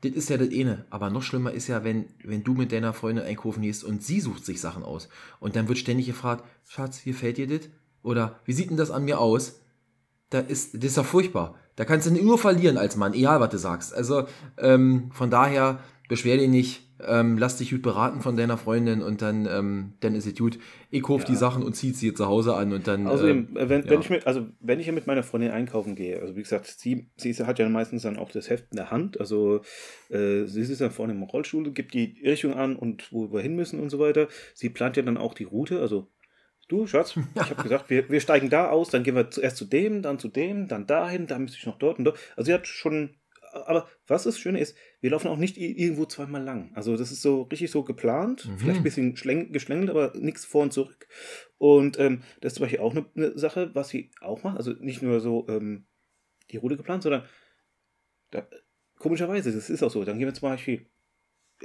Das ist ja das eine. Aber noch schlimmer ist ja, wenn, wenn du mit deiner Freundin einkaufen gehst und sie sucht sich Sachen aus. Und dann wird ständig gefragt, Schatz, wie fällt dir das? Oder wie sieht denn das an mir aus? Da ist, das ist ja furchtbar. Da kannst du nur verlieren als Mann, egal was du sagst. Also ähm, von daher beschwer dich nicht, ähm, lass dich gut beraten von deiner Freundin und dann, ähm, dann ist es gut. Ich kauf die Ja. Sachen und zieh sie zu Hause an und dann. Außerdem, äh, äh, wenn, ja. wenn ich mit, also wenn ich ja mit meiner Freundin einkaufen gehe, also wie gesagt, sie, sie hat ja meistens dann auch das Heft in der Hand, also äh, sie sitzt dann vorne im Rollstuhl, gibt die Richtung an und wo wir hin müssen und so weiter. Sie plant ja dann auch die Route, also du, Schatz, ich habe gesagt, wir, wir steigen da aus, dann gehen wir zuerst zu dem, dann zu dem, dann dahin, dann müsste ich noch dort und dort. Also sie hat schon, aber was das Schöne ist, wir laufen auch nicht irgendwo zweimal lang. Also das ist so richtig so geplant, Mhm. vielleicht ein bisschen schläng, geschlängelt, aber nichts vor und zurück. Und ähm, das ist zum Beispiel auch eine, eine Sache, was sie auch macht. Also nicht nur so ähm, die Route geplant, sondern da, komischerweise, das ist auch so. Dann gehen wir zum Beispiel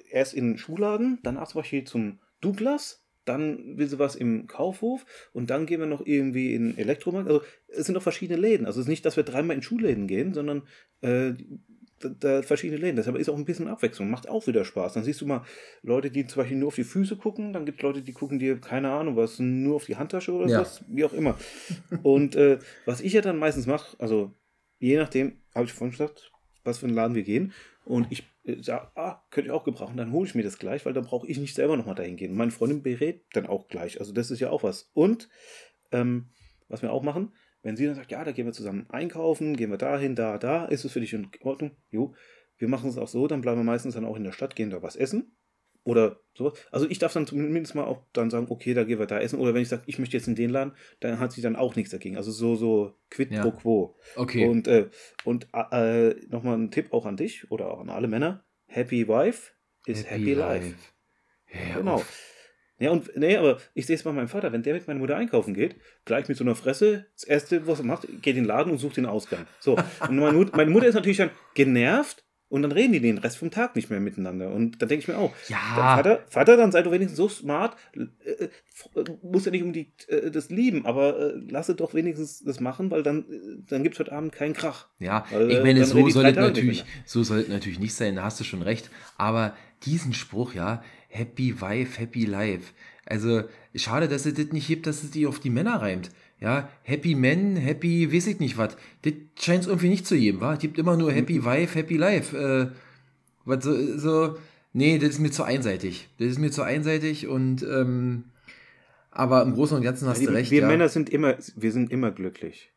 erst in den Schuhladen, danach zum Beispiel zum Douglas, dann will sie was im Kaufhof und dann gehen wir noch irgendwie in den Elektromarkt. Also es sind auch verschiedene Läden. Also es ist nicht, dass wir dreimal in Schuhläden gehen, sondern äh, da, verschiedene Läden. Deshalb ist auch ein bisschen Abwechslung. Macht auch wieder Spaß. Dann siehst du mal Leute, die zum Beispiel nur auf die Füße gucken. Dann gibt es Leute, die gucken dir, keine Ahnung, was, nur auf die Handtasche oder Ja. was, wie auch immer. Und äh, was ich ja dann meistens mache, also je nachdem, habe ich vorhin gesagt, was für einen Laden wir gehen. Und ich äh, sage, ah, könnte ich auch gebrauchen, dann hole ich mir das gleich, weil dann brauche ich nicht selber nochmal dahin gehen. Meine Freundin berät dann auch gleich. Also das ist ja auch was. Und ähm, was wir auch machen, wenn sie dann sagt, ja, da gehen wir zusammen einkaufen, gehen wir dahin, da, da, ist es für dich in Ordnung? Jo. Wir machen es auch so, dann bleiben wir meistens dann auch in der Stadt, gehen da was essen. Oder sowas. Also ich darf dann zumindest mal auch dann sagen, okay, da gehen wir da essen. Oder wenn ich sage, ich möchte jetzt in den Laden, dann hat sie dann auch nichts dagegen. Also so, so quid Ja. pro quo. okay. Und, äh, und äh, nochmal ein Tipp auch an dich oder auch an alle Männer. Happy Wife is Happy, Life. Ja, Genau. auf. Ja, und nee, aber ich sehe es bei meinem Vater, wenn der mit meiner Mutter einkaufen geht, gleich mit so einer Fresse, das Erste, was er macht, geht in den Laden und sucht den Ausgang. So, und meine Mutter, meine Mutter ist natürlich dann genervt und dann reden die den Rest vom Tag nicht mehr miteinander. Und dann denke ich mir auch, Ja. Vater, Vater, dann sei doch wenigstens so smart, äh, äh, muss ja nicht um die, äh, das lieben, aber äh, lasse doch wenigstens das machen, weil dann, äh, dann gibt es heute Abend keinen Krach. Ja, Weil, ich äh, meine, so reden die soll drei es Tage natürlich, so soll es natürlich nicht sein, da hast du schon recht. Aber diesen Spruch, ja, Happy Wife, Happy Life. Also, schade, dass es das nicht gibt, dass es die auf die Männer reimt. Ja, Happy Men, Happy, weiß ich nicht was. Das scheint es irgendwie nicht zu geben, wa? Es gibt immer nur Happy Wife, Happy Life. Äh, was so, so, nee, das ist mir zu einseitig. Das ist mir zu einseitig und, ähm, aber im Großen und Ganzen hast Die, du recht. wir ja. Männer sind immer, wir sind immer glücklich.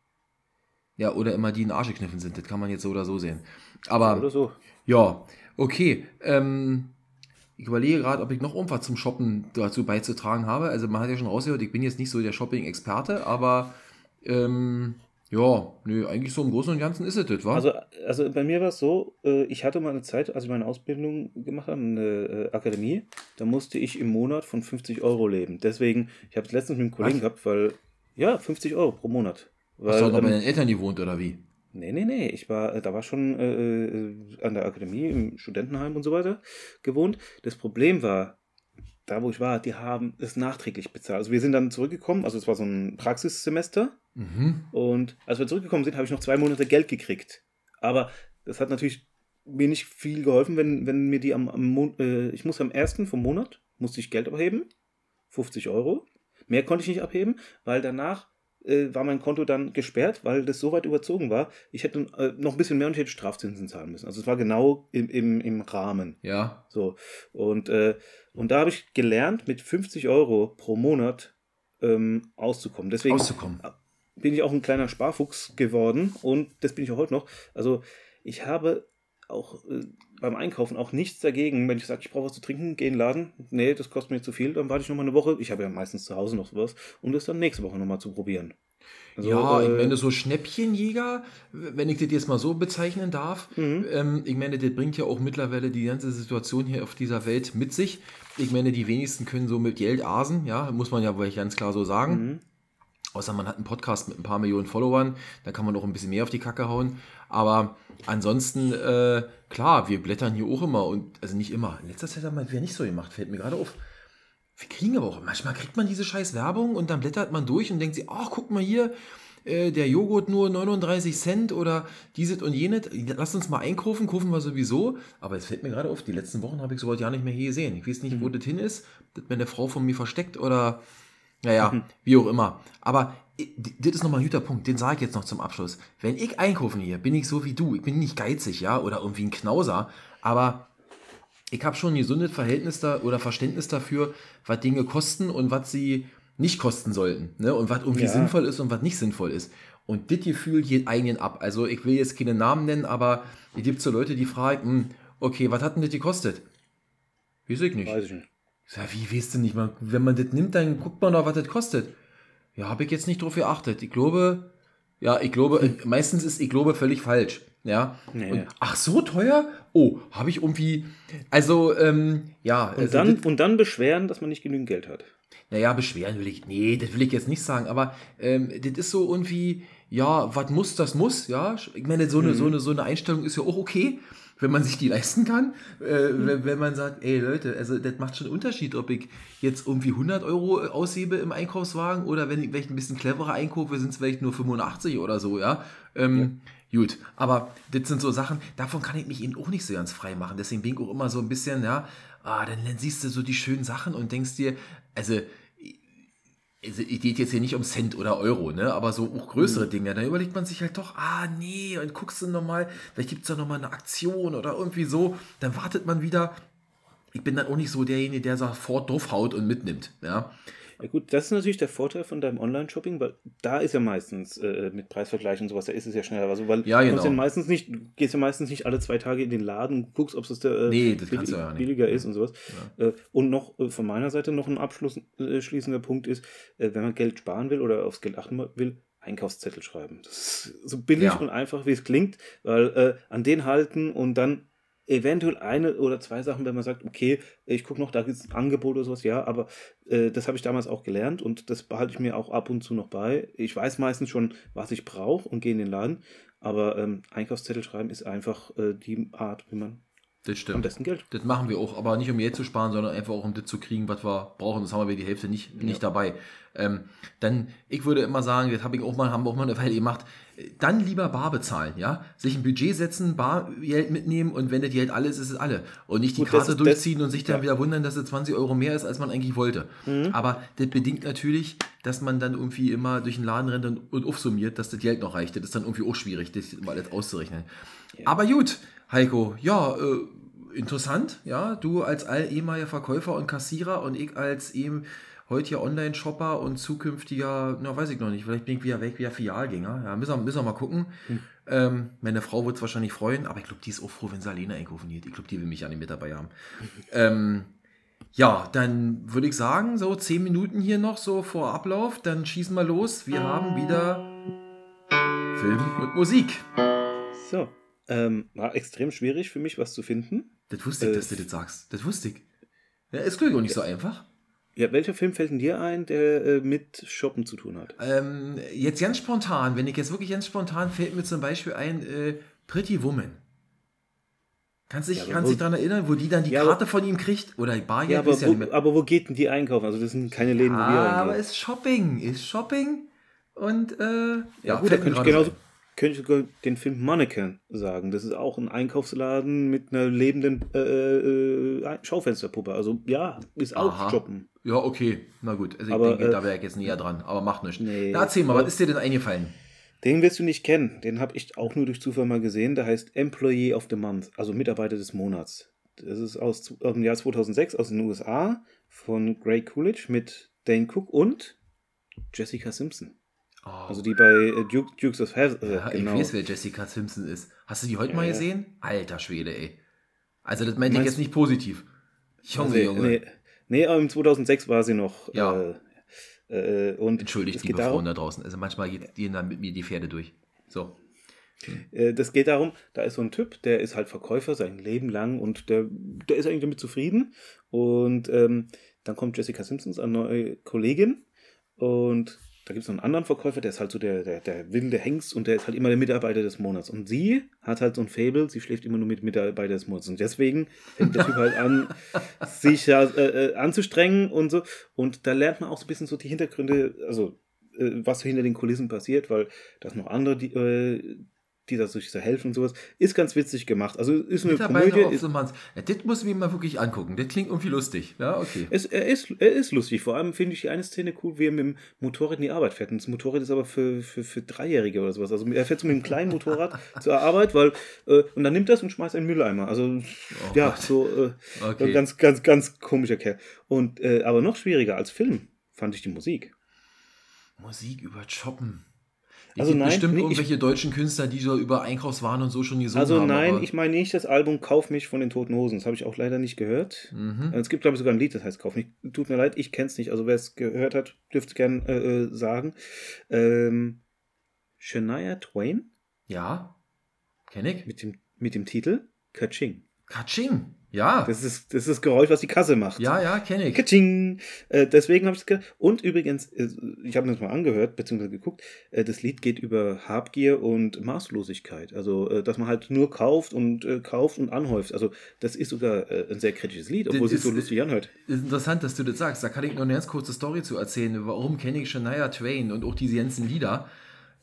Ja, oder immer die in Arsch gekniffen sind. Das kann man jetzt so oder so sehen. Aber Oder so. ja, okay. Ähm, ich überlege gerade, ob ich noch irgendwas zum Shoppen dazu beizutragen habe. Also man hat ja schon rausgehört, ich bin jetzt nicht so der Shopping-Experte, aber ähm, ja, nö, eigentlich so im Großen und Ganzen ist es das, wa? Also, also bei mir war es so, äh, ich hatte mal eine Zeit, als ich meine Ausbildung gemacht habe, eine äh, Akademie, da musste ich im Monat von 50 Euro leben. Deswegen, ich habe es letztens mit einem Kollegen Was? gehabt, weil, ja, 50 Euro pro Monat. Weil, Hast du auch noch bei ähm, deinen Eltern gewohnt, oder wie? Nee, nee, nee. Ich war, äh, da war schon äh, äh, an der Akademie, im Studentenheim und so weiter gewohnt. Das Problem war, da wo ich war, die haben es nachträglich bezahlt. Also wir sind dann zurückgekommen, also es war so ein Praxissemester. Mhm. Und als wir zurückgekommen sind, habe ich noch zwei Monate Geld gekriegt. Aber das hat natürlich mir nicht viel geholfen, wenn, wenn mir die am, am Mon äh, ich muss am ersten vom Monat, musste ich Geld abheben, 50 Euro. Mehr konnte ich nicht abheben, weil danach äh, war mein Konto dann gesperrt, weil das so weit überzogen war. Ich hätte äh, noch ein bisschen mehr und ich hätte Strafzinsen zahlen müssen. Also es war genau im, im, im Rahmen. Ja. So. Und, äh, und da habe ich gelernt, mit 50 Euro pro Monat ähm, auszukommen. Deswegen Auszukommen. bin ich auch ein kleiner Sparfuchs geworden und das bin ich auch heute noch. Also ich habe auch äh, beim Einkaufen auch nichts dagegen, wenn ich sage, ich brauche was zu trinken, geh in den Laden. Nee, das kostet mir zu viel, dann warte ich nochmal eine Woche. Ich habe ja meistens zu Hause noch sowas, um das dann nächste Woche nochmal zu probieren. Also, ja, ich äh, meine, so Schnäppchenjäger, wenn ich das jetzt mal so bezeichnen darf, Mhm. ähm, ich meine, das bringt ja auch mittlerweile die ganze Situation hier auf dieser Welt mit sich. Ich meine, die wenigsten können so mit Geld asen, ja, muss man ja wohl ganz klar so sagen. Mhm. Außer man hat einen Podcast mit ein paar Millionen Followern, dann kann man auch ein bisschen mehr auf die Kacke hauen. Aber ansonsten, äh, klar, wir blättern hier auch immer und, also nicht immer. In letzter Zeit haben wir nicht so gemacht, fällt mir gerade auf. Wir kriegen aber auch, manchmal kriegt man diese scheiß Werbung und dann blättert man durch und denkt sich, ach, guck mal hier, äh, der Joghurt nur 39 Cent oder dieses und jenes. Lass uns mal einkaufen, kaufen wir sowieso. Aber es fällt mir gerade auf, die letzten Wochen habe ich sowas ja nicht mehr hier gesehen. Ich weiß nicht, wo das hin ist, das meine Frau von mir versteckt oder, naja, wie auch immer. Aber das ist nochmal ein guter Punkt, den sage ich jetzt noch zum Abschluss. Wenn ich einkaufen gehe, bin ich so wie du. Ich bin nicht geizig, ja, oder irgendwie ein Knauser, aber ich habe schon ein gesundes Verhältnis da oder Verständnis dafür, was Dinge kosten und was sie nicht kosten sollten. Ne? Und was irgendwie Ja. sinnvoll ist und was nicht sinnvoll ist. Und das Gefühl geht eigenen ab. Also ich will jetzt keine Namen nennen, aber es gibt so Leute, die fragen, hm, okay, was hat denn das gekostet? Weiß ich nicht. Weiß ich nicht. Sag, wie weißt du nicht? Man, wenn man das nimmt, dann guckt man doch, was das kostet. Ja, habe ich jetzt nicht drauf geachtet. Ich glaube, ja, ich glaube, äh, meistens ist ich glaube völlig falsch. Ja. Nee. Und, ach, so teuer? Oh, habe ich irgendwie. Also, ähm, ja. Und, also, dann, das- und dann beschweren, dass man nicht genügend Geld hat. naja, beschweren will ich. Nee, das will ich jetzt nicht sagen, aber ähm, das ist so irgendwie, ja, was muss, das muss, ja. Ich meine, so eine, so eine, so eine Einstellung ist ja auch okay, wenn man sich die leisten kann. Äh, wenn, wenn man sagt, ey Leute, also das macht schon einen Unterschied, ob ich jetzt irgendwie 100 Euro aushebe im Einkaufswagen oder wenn ich vielleicht ein bisschen cleverer einkaufe, sind es vielleicht nur 85 oder so, ja. Ähm, Gut, aber das sind so Sachen, davon kann ich mich eben auch nicht so ganz frei machen. Deswegen bin ich auch immer so ein bisschen, ja, ah, dann, dann siehst du so die schönen Sachen und denkst dir, also, es geht jetzt hier nicht um Cent oder Euro, ne? aber so auch größere Dinge. Dann überlegt man sich halt doch, ah, nee, und guckst du nochmal, vielleicht gibt es da nochmal eine Aktion oder irgendwie so. Dann wartet man wieder. Ich bin dann auch nicht so derjenige, der sofort draufhaut und mitnimmt. Ja, Ja gut, das ist natürlich der Vorteil von deinem Online-Shopping, weil da ist ja meistens äh, mit Preisvergleich und sowas, da ist es ja schneller. Also, weil Ja, du genau. kommst ja meistens nicht, du gehst ja meistens nicht alle zwei Tage in den Laden guckst, ob es der äh, Nee, das billi- kannst du ja billiger ist und sowas. Äh, und noch äh, von meiner Seite noch ein abschließender Punkt ist, äh, wenn man Geld sparen will oder aufs Geld achten will, Einkaufszettel schreiben. Das ist so billig Ja. und einfach, wie es klingt, weil äh, an den halten und dann eventuell eine oder zwei Sachen, wenn man sagt, okay, ich gucke noch, da gibt es ein Angebot oder sowas, ja, aber äh, das habe ich damals auch gelernt und das behalte ich mir auch ab und zu noch bei. Ich weiß meistens schon, was ich brauche und gehe in den Laden, aber ähm, Einkaufszettel schreiben ist einfach äh, die Art, wie man Das stimmt. am besten Geld. Das machen wir auch, aber nicht um Geld zu sparen, sondern einfach auch um das zu kriegen, was wir brauchen. Das haben wir die Hälfte nicht, nicht dabei. Ähm, dann, ich würde immer sagen, das habe ich auch mal, haben wir auch mal eine Weile gemacht, dann lieber bar bezahlen, ja? Sich ein Budget setzen, Bargeld mitnehmen und wenn das Geld alles ist, ist es alle. Und nicht die Gut, das Karte ist- das- durchziehen und sich dann ja. wieder wundern, dass es 20 Euro mehr ist, als man eigentlich wollte. Aber das bedingt natürlich, dass man dann irgendwie immer durch den Laden rennt und, und aufsummiert, dass das Geld noch reicht. Das ist dann irgendwie auch schwierig, das mal alles auszurechnen. Aber gut, Heiko, ja, äh, interessant, ja, du als all ehemaliger Verkäufer und Kassierer und ich als eben heutiger Online-Shopper und zukünftiger, na weiß ich noch nicht, vielleicht bin ich wieder weg, wieder Filialgänger. Ja, müssen wir, müssen wir mal gucken. Ähm, meine Frau wird es wahrscheinlich freuen, aber ich glaube, die ist auch froh, wenn sie alleine einkaufen geht. Ich glaube, die will mich ja nicht mit dabei haben. ähm, ja, dann würde ich sagen, so zehn Minuten hier noch so vor Ablauf, dann schießen wir los. Wir haben wieder Film und Musik. So, ähm, war extrem schwierig für mich, was zu finden. Das wusste ich, Äh, dass du das sagst. Das wusste ich. Ja, ist ich auch nicht so einfach. Ja, welcher Film fällt denn dir ein, der äh, mit Shoppen zu tun hat? Ähm, jetzt ganz spontan, wenn ich jetzt wirklich ganz spontan, fällt mir zum Beispiel ein äh, Pretty Woman. Kannst du dich, Ja, aber kannst wo- dich daran erinnern, wo die dann die Ja, aber- Karte von ihm kriegt? Oder Bargeld? Ja, aber, ja wo, aber wo geht denn die einkaufen? Also das sind keine Läden, wo wir Ah, aber reingehen. ist Shopping, ist Shopping und äh, Ja, gut, da könnte ich genauso ein. Könnte ich sogar den Film Mannequin sagen. Das ist auch ein Einkaufsladen mit einer lebenden äh, äh, Schaufensterpuppe. Also ja, ist auch Aha. Shoppen. Ja, okay, na gut. Also ich Aber, denke, äh, da wäre ich jetzt näher dran, aber macht nichts. Nee. Na, erzähl mal, was ist dir denn eingefallen? Den wirst du nicht kennen. Den habe ich auch nur durch Zufall mal gesehen. Der heißt Employee of the Month, also Mitarbeiter des Monats. Das ist aus, aus dem Jahr 2006 aus den USA von Gray Coolidge mit Dane Cook und Jessica Simpson. Oh, Also die bei äh, Duke, Dukes of Hazzard. Äh, ja, genau. Ich weiß, wer Jessica Simpson ist. Hast du die heute Ja, mal gesehen? Alter Schwede, ey. Also das meinte ich jetzt nicht positiv. Junge, Also, Junge. Nee, nee, aber im 2006 war sie noch. Ja. Äh, äh, und Entschuldigt, liebe darum, Frauen da draußen. Also manchmal geht- gehen dann mit mir die Pferde durch. So. Das geht darum, da ist so ein Typ, der ist halt Verkäufer sein Leben lang und der, der ist eigentlich damit zufrieden. Und ähm, dann kommt Jessica Simpsons, eine neue Kollegin. Und da gibt es noch einen anderen Verkäufer, der ist halt so der, der, der wilde Hengst und der ist halt immer der Mitarbeiter des Monats. Und sie hat halt so ein Fable, sie schläft immer nur mit Mitarbeiter des Monats. Und deswegen fängt der Typ halt an, sich ja äh, äh, anzustrengen und so. Und da lernt man auch so ein bisschen so die Hintergründe, also äh, was so hinter den Kulissen passiert, weil da sind noch andere, die, äh, die da sich so helfen und sowas. Ist ganz witzig gemacht. Also ist eine Komödie. Ist. Ja, das muss ich mir mal wirklich angucken. Das klingt irgendwie lustig. Ja, okay. es, er, ist, er ist lustig. Vor allem finde ich die eine Szene cool, wie er mit dem Motorrad in die Arbeit fährt. Und das Motorrad ist aber für, für, für Dreijährige oder sowas. Also er fährt so mit einem kleinen Motorrad zur Arbeit, weil äh, und dann nimmt er es und schmeißt einen Mülleimer. Also Oh ja, Gott. so äh, Okay. ganz, ganz, ganz komischer Kerl. Und äh, aber noch schwieriger als Film fand ich die Musik. Musik über Shoppen. Es Also gibt nein, bestimmt nee, ich- irgendwelche deutschen Künstler, die so über Einkaufswaren und so schon gesungen Also haben. nein, aber- ich meine nicht das Album Kauf mich von den Toten Hosen. Das habe ich auch leider nicht gehört. Mhm. Es gibt, glaube ich, sogar ein Lied, das heißt Kauf mich. Tut mir leid, ich kenne es nicht. Also wer es gehört hat, dürfte gern äh, äh, sagen. Ähm, Shania Twain Ja, kenne ich. mit dem, mit dem Titel Kaching. Katsching. Ja. Das ist, das ist das Geräusch, was die Kasse macht. ja, ja, kenne ich. Kaching! Äh, deswegen habe ich es gehört. Und übrigens, äh, ich habe mir das mal angehört, beziehungsweise geguckt, äh, das Lied geht über Habgier und Maßlosigkeit. Also, äh, dass man halt nur kauft und äh, kauft und anhäuft. Also, das ist sogar äh, ein sehr kritisches Lied, obwohl es sich so lustig anhört. ist interessant, dass du das sagst. Da kann ich noch eine ganz kurze Story zu erzählen. Warum kenne ich Shania Twain und auch diese ganzen Lieder?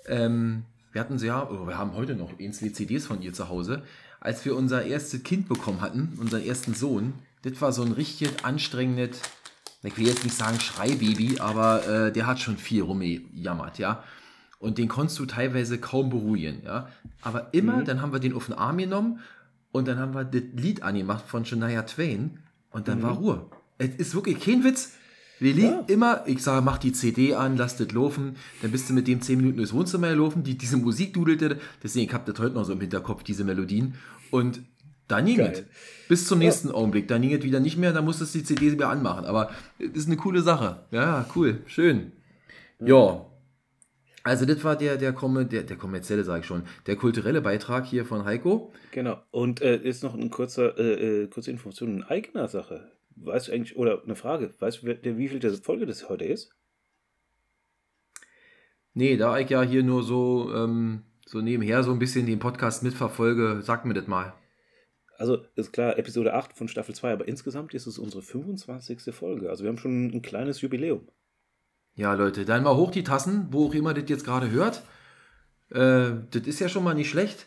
Ähm, wir hatten sie ja, oh, wir haben heute noch einzelne CDs von ihr zu Hause. Als wir unser erstes Kind bekommen hatten, unseren ersten Sohn, das war so ein richtig anstrengendes, ich will jetzt nicht sagen Schreibaby, aber äh, der hat schon viel rumgejammert, ja. Und den konntest du teilweise kaum beruhigen, ja. Aber immer, dann haben wir den auf den Arm genommen und dann haben wir das Lied angemacht von Shania Twain und dann war Ruhe. Es ist wirklich kein Witz. Wir liegen immer, ich sage, mach die CD an, lass das laufen, dann bist du mit dem 10 Minuten durchs Wohnzimmer gelaufen, die, diese Musik dudelte, deswegen, ich habe das heute noch so im Hinterkopf, diese Melodien. Und dann ging es. Bis zum nächsten Augenblick, dann ging es wieder nicht mehr, dann musstest du die CD wieder anmachen, aber es ist eine coole Sache. Ja, cool, schön. Ja, Also das war der, der, komme, der, der kommerzielle, sage ich schon, der kulturelle Beitrag hier von Heiko. Genau. Und äh, ist noch ein kurzer, äh, äh, kurze Information. In eigener Sache. Weißt du eigentlich, oder eine Frage, weißt du, wie viel der Folge das heute ist? Nee, da ich ja hier nur so, ähm, so nebenher so ein bisschen den Podcast mitverfolge, sag mir das mal. Also ist klar, Episode 8 von Staffel 2, aber insgesamt ist es unsere 25. Folge. Also wir haben schon ein kleines Jubiläum. Ja, Leute, dann mal hoch die Tassen, wo auch immer das jetzt gerade hört. Äh, das ist ja schon mal nicht schlecht.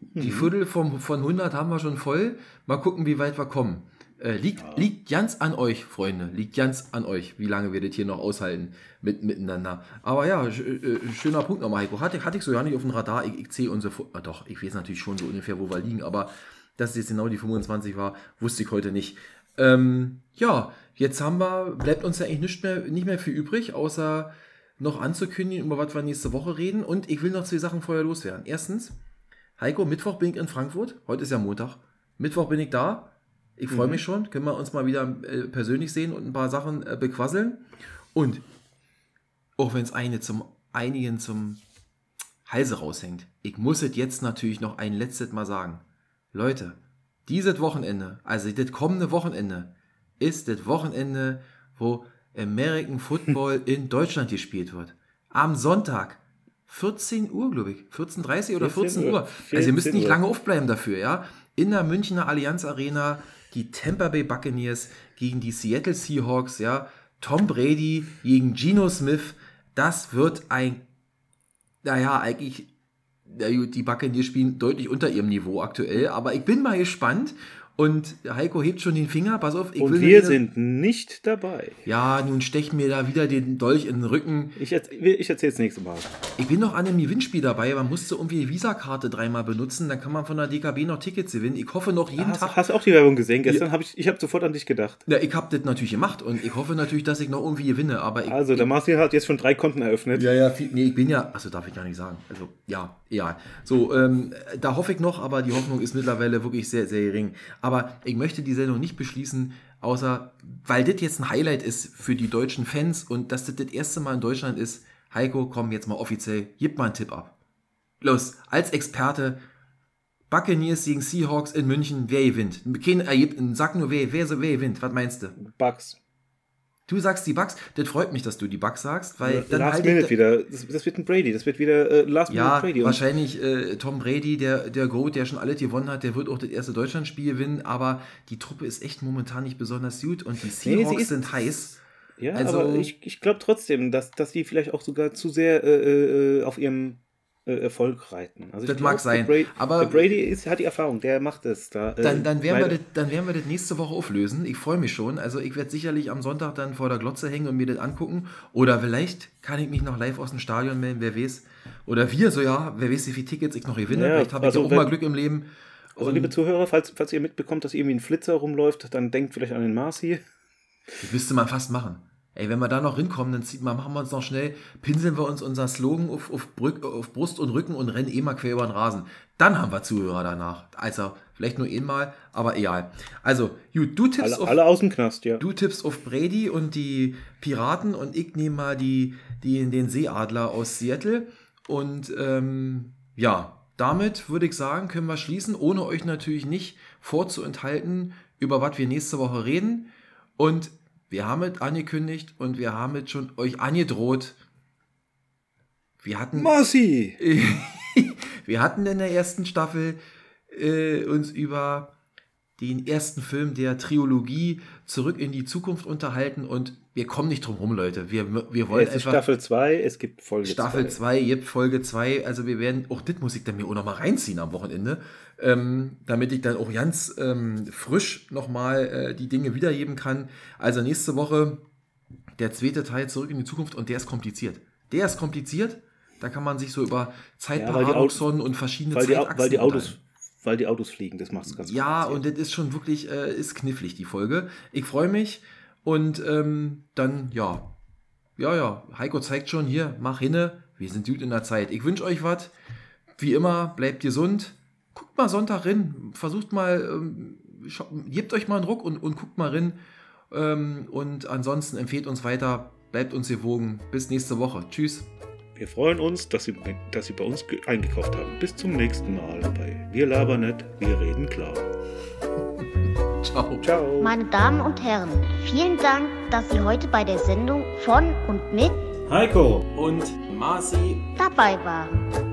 Die Viertel vom, von 100 haben wir schon voll. Mal gucken, wie weit wir kommen. Äh, liegt, liegt ganz an euch, Freunde. Liegt ganz an euch, wie lange wir das hier noch aushalten mit, miteinander. Aber ja, sch, äh, schöner Punkt nochmal, Heiko. Hatte, hatte ich so ja nicht auf dem Radar. Ich, ich zähle unsere. Fu- Ah, doch, ich weiß natürlich schon so ungefähr, wo wir liegen. Aber dass es jetzt genau die 25 war, wusste ich heute nicht. Ähm, ja, jetzt haben wir, bleibt uns ja eigentlich nicht mehr, nicht mehr viel übrig, außer noch anzukündigen, über was wir nächste Woche reden. Und ich will noch zwei Sachen vorher loswerden. Erstens, Heiko, Mittwoch bin ich in Frankfurt. Heute ist ja Montag. Mittwoch bin ich da. Ich freue mich schon. Können wir uns mal wieder äh, persönlich sehen und ein paar Sachen äh, bequasseln. Und auch wenn es eine zum, einigen zum Halse raushängt, ich muss es jetzt natürlich noch ein letztes Mal sagen. Leute, dieses Wochenende, also das kommende Wochenende, ist das Wochenende, wo American Football in Deutschland gespielt wird. Am Sonntag. 14 Uhr, glaube ich. 14.30 oder 14 14 Uhr. Uhr. Also ihr müsst 14 nicht lange aufbleiben dafür, ja. In der Münchner Allianz Arena die Tampa Bay Buccaneers gegen die Seattle Seahawks, ja. Tom Brady gegen Geno Smith. Das wird ein, naja, eigentlich, die Buccaneers spielen deutlich unter ihrem Niveau aktuell, aber ich bin mal gespannt. Und Heiko hebt schon den Finger, pass auf, ich Und wir wieder- sind nicht dabei. Ja, nun stecht mir da wieder den Dolch in den Rücken. Ich, ich erzähle es nächste Mal. Ich bin noch an einem Gewinnspiel dabei. Man musste irgendwie die Visakarte dreimal benutzen. Dann kann man von der DKB noch Tickets gewinnen. Ich hoffe noch jeden Hast, Tag. hast du auch die Werbung gesehen? Gestern habe ich, ich habe sofort an dich gedacht. Ja, ich habe das natürlich gemacht und ich hoffe natürlich, dass ich noch irgendwie gewinne. Aber ich, Also, der Marcel hat jetzt schon drei Konten eröffnet. ja, ja, viel, nee, ich bin ja, also darf ich gar nicht sagen. Also, ja, egal. So, ähm, da hoffe ich noch, aber die Hoffnung ist mittlerweile wirklich sehr, sehr gering. Aber ich möchte die Sendung nicht beschließen, außer, weil das jetzt ein Highlight ist für die deutschen Fans und dass das das erste Mal in Deutschland ist. Heiko, komm jetzt mal offiziell, gib mal einen Tipp ab. Los, als Experte, Buccaneers gegen Seahawks in München, wer gewinnt? Kein, äh, gib- sag nur, wer, wer, wer gewinnt? Was meinst du? Bugs. Du sagst die Bucks, das freut mich, dass du die Bucks sagst, weil dann Last halt Minute wieder. Das, das wird ein Brady. Das wird wieder äh, Last Ja, Minute Brady. Und wahrscheinlich äh, Tom Brady, der, der Goat, der schon alles gewonnen hat, der wird auch das erste Deutschlandspiel gewinnen, aber die Truppe ist echt momentan nicht besonders gut und die Seahawks ist- sind heiß. Ja, Also- aber ich, ich glaube trotzdem, dass, dass die vielleicht auch sogar zu sehr äh, äh, auf ihrem äh, Erfolg reiten. Also Das glaub, mag sein, Brady, aber- Brady ist, hat die Erfahrung, der macht es da. äh, Dann, dann, werden wir das, dann werden wir das nächste Woche auflösen. Ich freue mich schon. Also ich werde sicherlich am Sonntag dann vor der Glotze hängen und mir das angucken. Oder vielleicht kann ich mich noch live aus dem Stadion melden, wer weiß. Oder wir, so ja, wer weiß, wie viele Tickets ich noch gewinne. Ja, vielleicht habe also ich auch wenn- mal Glück im Leben. Also, Und liebe Zuhörer, falls, falls ihr mitbekommt, dass irgendwie ein Flitzer rumläuft, dann denkt vielleicht an den Marci. Das müsste man fast machen. Ey, wenn wir da noch hinkommen, dann zieht man, machen wir uns noch schnell, pinseln wir uns unser Slogan auf, auf, Brück, auf Brust und Rücken und rennen eh mal quer über den Rasen. Dann haben wir Zuhörer danach. Also, vielleicht nur einmal, aber egal. Also, gut, du tippst, Alle, auf, alle aus dem Knast, ja. du tippst auf Brady und die Piraten und ich nehme mal die, die, den Seeadler aus Seattle. Und ähm, ja, damit würde ich sagen, können wir schließen, ohne euch natürlich nicht vorzuenthalten, über was wir nächste Woche reden. Und wir haben es angekündigt und wir haben es schon euch angedroht. Wir hatten, Marci! wir hatten in der ersten Staffel äh, uns über den ersten Film der Trilogie zurück in die Zukunft unterhalten und wir kommen nicht drum rum, Leute. Wir, wir wollen Es ist einfach Staffel 2, es gibt Folge Staffel zwei. 2, jetzt Folge 2. Also wir werden, auch das muss ich dann mir auch nochmal reinziehen am Wochenende, ähm, damit ich dann auch ganz ähm, frisch nochmal äh, die Dinge wiedergeben kann. Also nächste Woche der zweite Teil zurück in die Zukunft und der ist kompliziert. Der ist kompliziert. Da kann man sich so über Zeitparadoxon und verschiedene Weil die, Zeitachsen weil, die Autos, weil die Autos fliegen, das macht es ganz Ja, kompliziert. und das ist schon wirklich, äh, ist knifflig, die Folge. Ich freue mich und ähm, dann, ja, ja, ja, Heiko zeigt schon hier, mach hinne, wir sind gut in der Zeit. Ich wünsche euch was. Wie immer, bleibt gesund. Guckt mal Sonntag rein, versucht mal, ähm, gebt euch mal einen Ruck und, und guckt mal rein. Ähm, und ansonsten empfehlt uns weiter, bleibt uns gewogen. Bis nächste Woche. Tschüss. Wir freuen uns, dass Sie, dass Sie bei uns eingekauft haben. Bis zum nächsten Mal bei Wir labern nicht, wir reden klar. Ciao. Ciao. Meine Damen und Herren, vielen Dank, dass Sie heute bei der Sendung von und mit Heiko. Und Marci dabei waren.